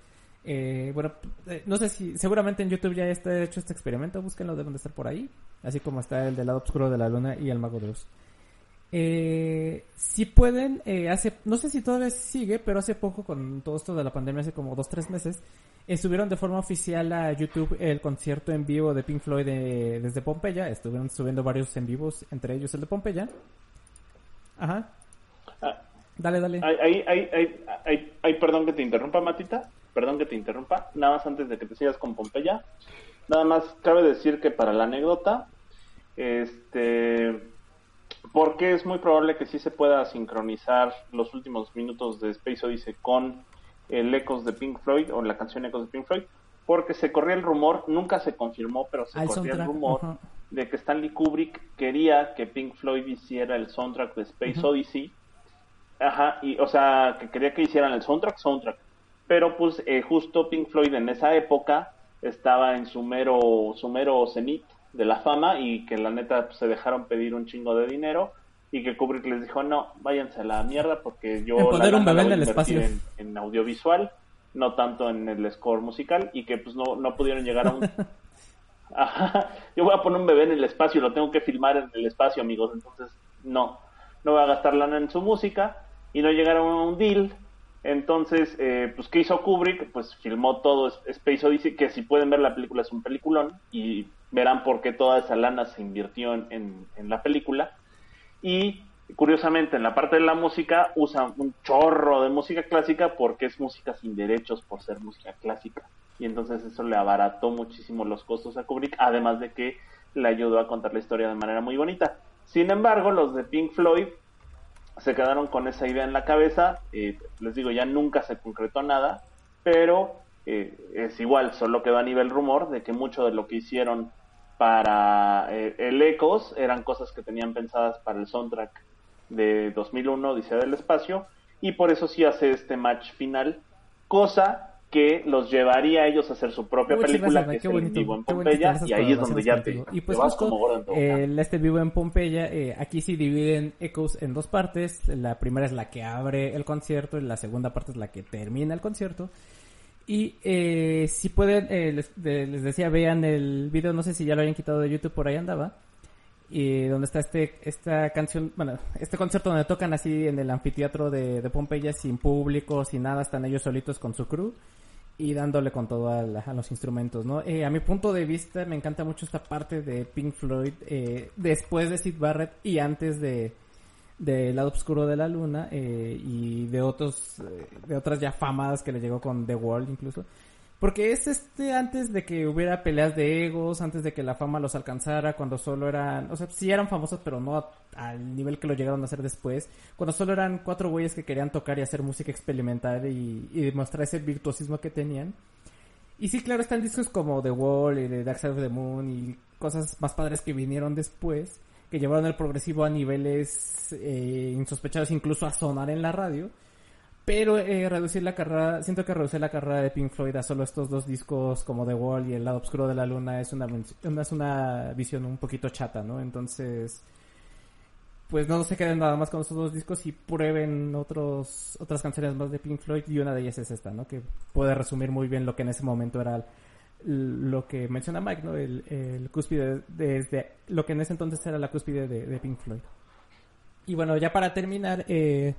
Eh, bueno, eh, no sé si, seguramente en YouTube ya está hecho este experimento, búsquenlo, deben de estar por ahí, así como está el del lado oscuro de la luna y el mago de Oz. Eh, si pueden, eh, hace, no sé si todavía sigue, pero hace poco con todo esto de la pandemia, hace como dos, tres meses, eh, subieron de forma oficial a YouTube el concierto en vivo de Pink Floyd de- desde Pompeya, estuvieron subiendo varios en vivos, entre ellos el de Pompeya. Ajá. Ah, Dale, dale. Perdón que te interrumpa, Matita. Perdón que te interrumpa. Nada más antes de que te sigas con Pompeya. Nada más cabe decir que para la anécdota, este, porque es muy probable que sí se pueda sincronizar los últimos minutos de Space Odyssey con el Ecos de Pink Floyd o la canción Ecos de Pink Floyd, porque se corría el rumor, nunca se confirmó, pero se Al corría el rumor de que Stanley Kubrick quería que Pink Floyd hiciera el soundtrack de Space Odyssey. Ajá, y o sea, que quería que hicieran el soundtrack, soundtrack. Pero pues eh, justo Pink Floyd en esa época estaba en su mero, su mero cenit de la fama y que la neta pues, se dejaron pedir un chingo de dinero y que Kubrick les dijo, no, váyanse a la mierda porque yo la un bebé en el espacio". En, en audiovisual, no tanto en el score musical y que pues no, no pudieron llegar a un... Ajá, yo voy a poner un bebé en el espacio, lo tengo que filmar en el espacio, amigos, entonces no, no voy a gastar lana en su música y no llegaron a un deal. Entonces, eh, pues, ¿qué hizo Kubrick? Pues filmó todo Space Odyssey, que si pueden ver la película es un peliculón y verán por qué toda esa lana se invirtió en, en- en la película. Y curiosamente, en la parte de la música usan un chorro de música clásica porque es música sin derechos por ser música clásica. Y entonces eso le abarató muchísimo los costos a Kubrick, además de que le ayudó a contar la historia de manera muy bonita. Sin embargo, los de Pink Floyd se quedaron con esa idea en la cabeza. eh, les digo, ya nunca se concretó nada, pero eh, es igual, solo quedó a nivel rumor de que mucho de lo que hicieron para eh, el Ecos eran cosas que tenían pensadas para el soundtrack de 2001, Odisea del Espacio, y por eso sí hace este match final, cosa que los llevaría a ellos a hacer su propia Muchas película, gracias, que es el vivo en Pompeya, y ahí es donde ya te. Y pues te vas justo, como el este vivo en Pompeya, eh, aquí sí dividen Echoes en dos partes. La primera es la que abre el concierto y la segunda parte es la que termina el concierto. Y eh, si pueden, eh, les, les decía, vean el video, no sé si ya lo hayan quitado de YouTube, por ahí andaba. Y donde está este, esta canción, bueno, este concierto donde tocan así en el anfiteatro de, de Pompeya sin público, sin nada, están ellos solitos con su crew y dándole con todo a, la- a los instrumentos, ¿no? Eh, a mi punto de vista me encanta mucho esta parte de Pink Floyd eh, después de Sid Barrett y antes de del lado oscuro de la luna eh, y de otros de otras ya famadas que le llegó con The Wall incluso porque es este antes de que hubiera peleas de egos, antes de que la fama los alcanzara, cuando solo eran, o sea, sí eran famosos, pero no al nivel que lo llegaron a hacer después, cuando solo eran cuatro güeyes que querían tocar y hacer música experimental y, y demostrar ese virtuosismo que tenían. Y sí, claro, están discos como The Wall y The Dark Side of the Moon y cosas más padres que vinieron después, que llevaron el progresivo a niveles eh, insospechados, incluso a sonar en la radio. Pero eh, reducir la carrera, siento que reducir la carrera de Pink Floyd a solo estos dos discos como The Wall y El lado oscuro de la luna es una, es una visión un poquito chata, ¿no? Entonces, pues no se queden nada más con estos dos discos y prueben otros, otras canciones más de Pink Floyd y una de ellas es esta, ¿no? Que puede resumir muy bien lo que en ese momento era lo que menciona Mike, ¿no? El, el cúspide desde lo que en ese entonces era la cúspide de, de Pink Floyd. Y bueno, ya para terminar, eh,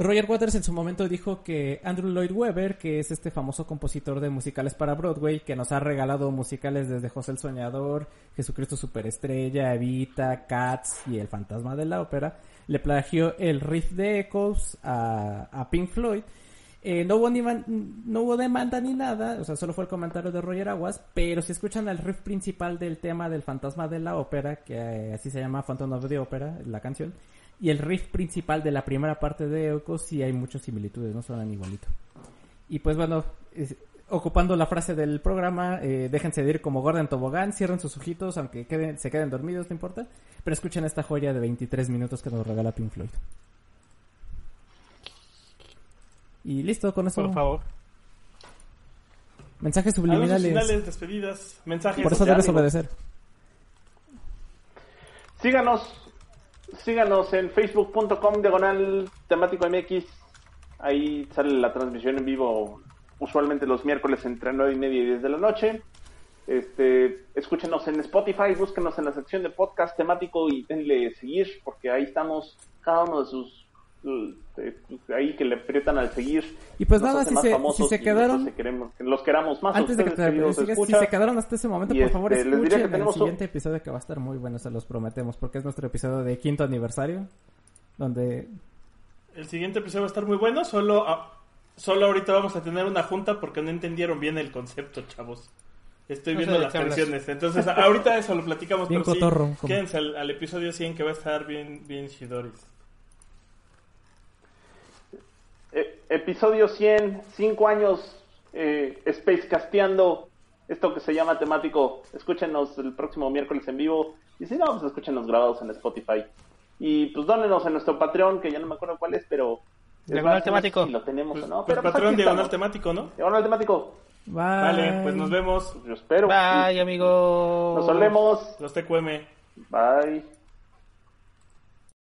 Roger Waters en su momento dijo que Andrew Lloyd Webber, que es este famoso compositor de musicales para Broadway, que nos ha regalado musicales desde José el Soñador, Jesucristo Superestrella, Evita, Cats y El Fantasma de la Ópera, le plagió el riff de Echoes a, Pink Floyd. Eh, no, hubo ni no hubo demanda ni nada, o sea, solo fue el comentario de Roger Aguas, pero si escuchan el riff principal del tema del Fantasma de la Ópera, que eh, así se llama Phantom of the Opera, la canción, y el riff principal de la primera parte de Echoes sí hay muchas similitudes, no suenan igualito. Y pues bueno, es- ocupando la frase del programa, eh, déjense de ir como Gordon Tobogán, cierren sus ojitos, aunque queden, se queden dormidos, no importa, pero escuchen esta joya de 23 minutos que nos regala Pink Floyd. Y listo, con eso. Por favor. Mensajes subliminales. finales, despedidas, mensajes. Por eso debes obedecer. Síganos, síganos en facebook.com diagonal temático MX. Ahí sale la transmisión en vivo, usualmente los miércoles entre 9 y media y 10 de la noche. Este, escúchenos en Spotify, búsquenos en la sección de podcast temático y denle seguir, porque ahí estamos, cada uno de sus. Eh, ahí que le aprietan al seguir. Y pues nada, si se- si se quedaron- nosotros queremos- los queramos más. a Antes de que ustedes, te queridos sigas, si escuchas. se quedaron hasta ese momento, por favor, este, que escuchen el un- siguiente episodio que va a estar muy bueno, se los prometemos, porque es nuestro episodio de quinto aniversario, donde El siguiente episodio va a estar muy bueno. Solo, ah, solo ahorita vamos a tener una junta porque no entendieron bien el concepto, chavos. Estoy No viendo las canciones. Entonces, ahorita eso lo platicamos. Bien pero sí, cotorro, como- quédense al, al episodio 100 que va a estar bien, bien chidoris. Eh, episodio 100, 5 años eh, Space Casteando, esto que se llama temático. Escúchenos el próximo miércoles en vivo. Y si no, pues escúchenos grabados en Spotify. Y pues dónenos en nuestro Patreon, que ya no me acuerdo cuál es, pero. Diagonal temático. Si lo tenemos Pues, o no. pues Pero pues diagonal temático, ¿no? Diagonal temático. Bye. Vale, pues nos vemos. Yo espero. Bye, amigos. Nos solemos. Los TQM. Bye.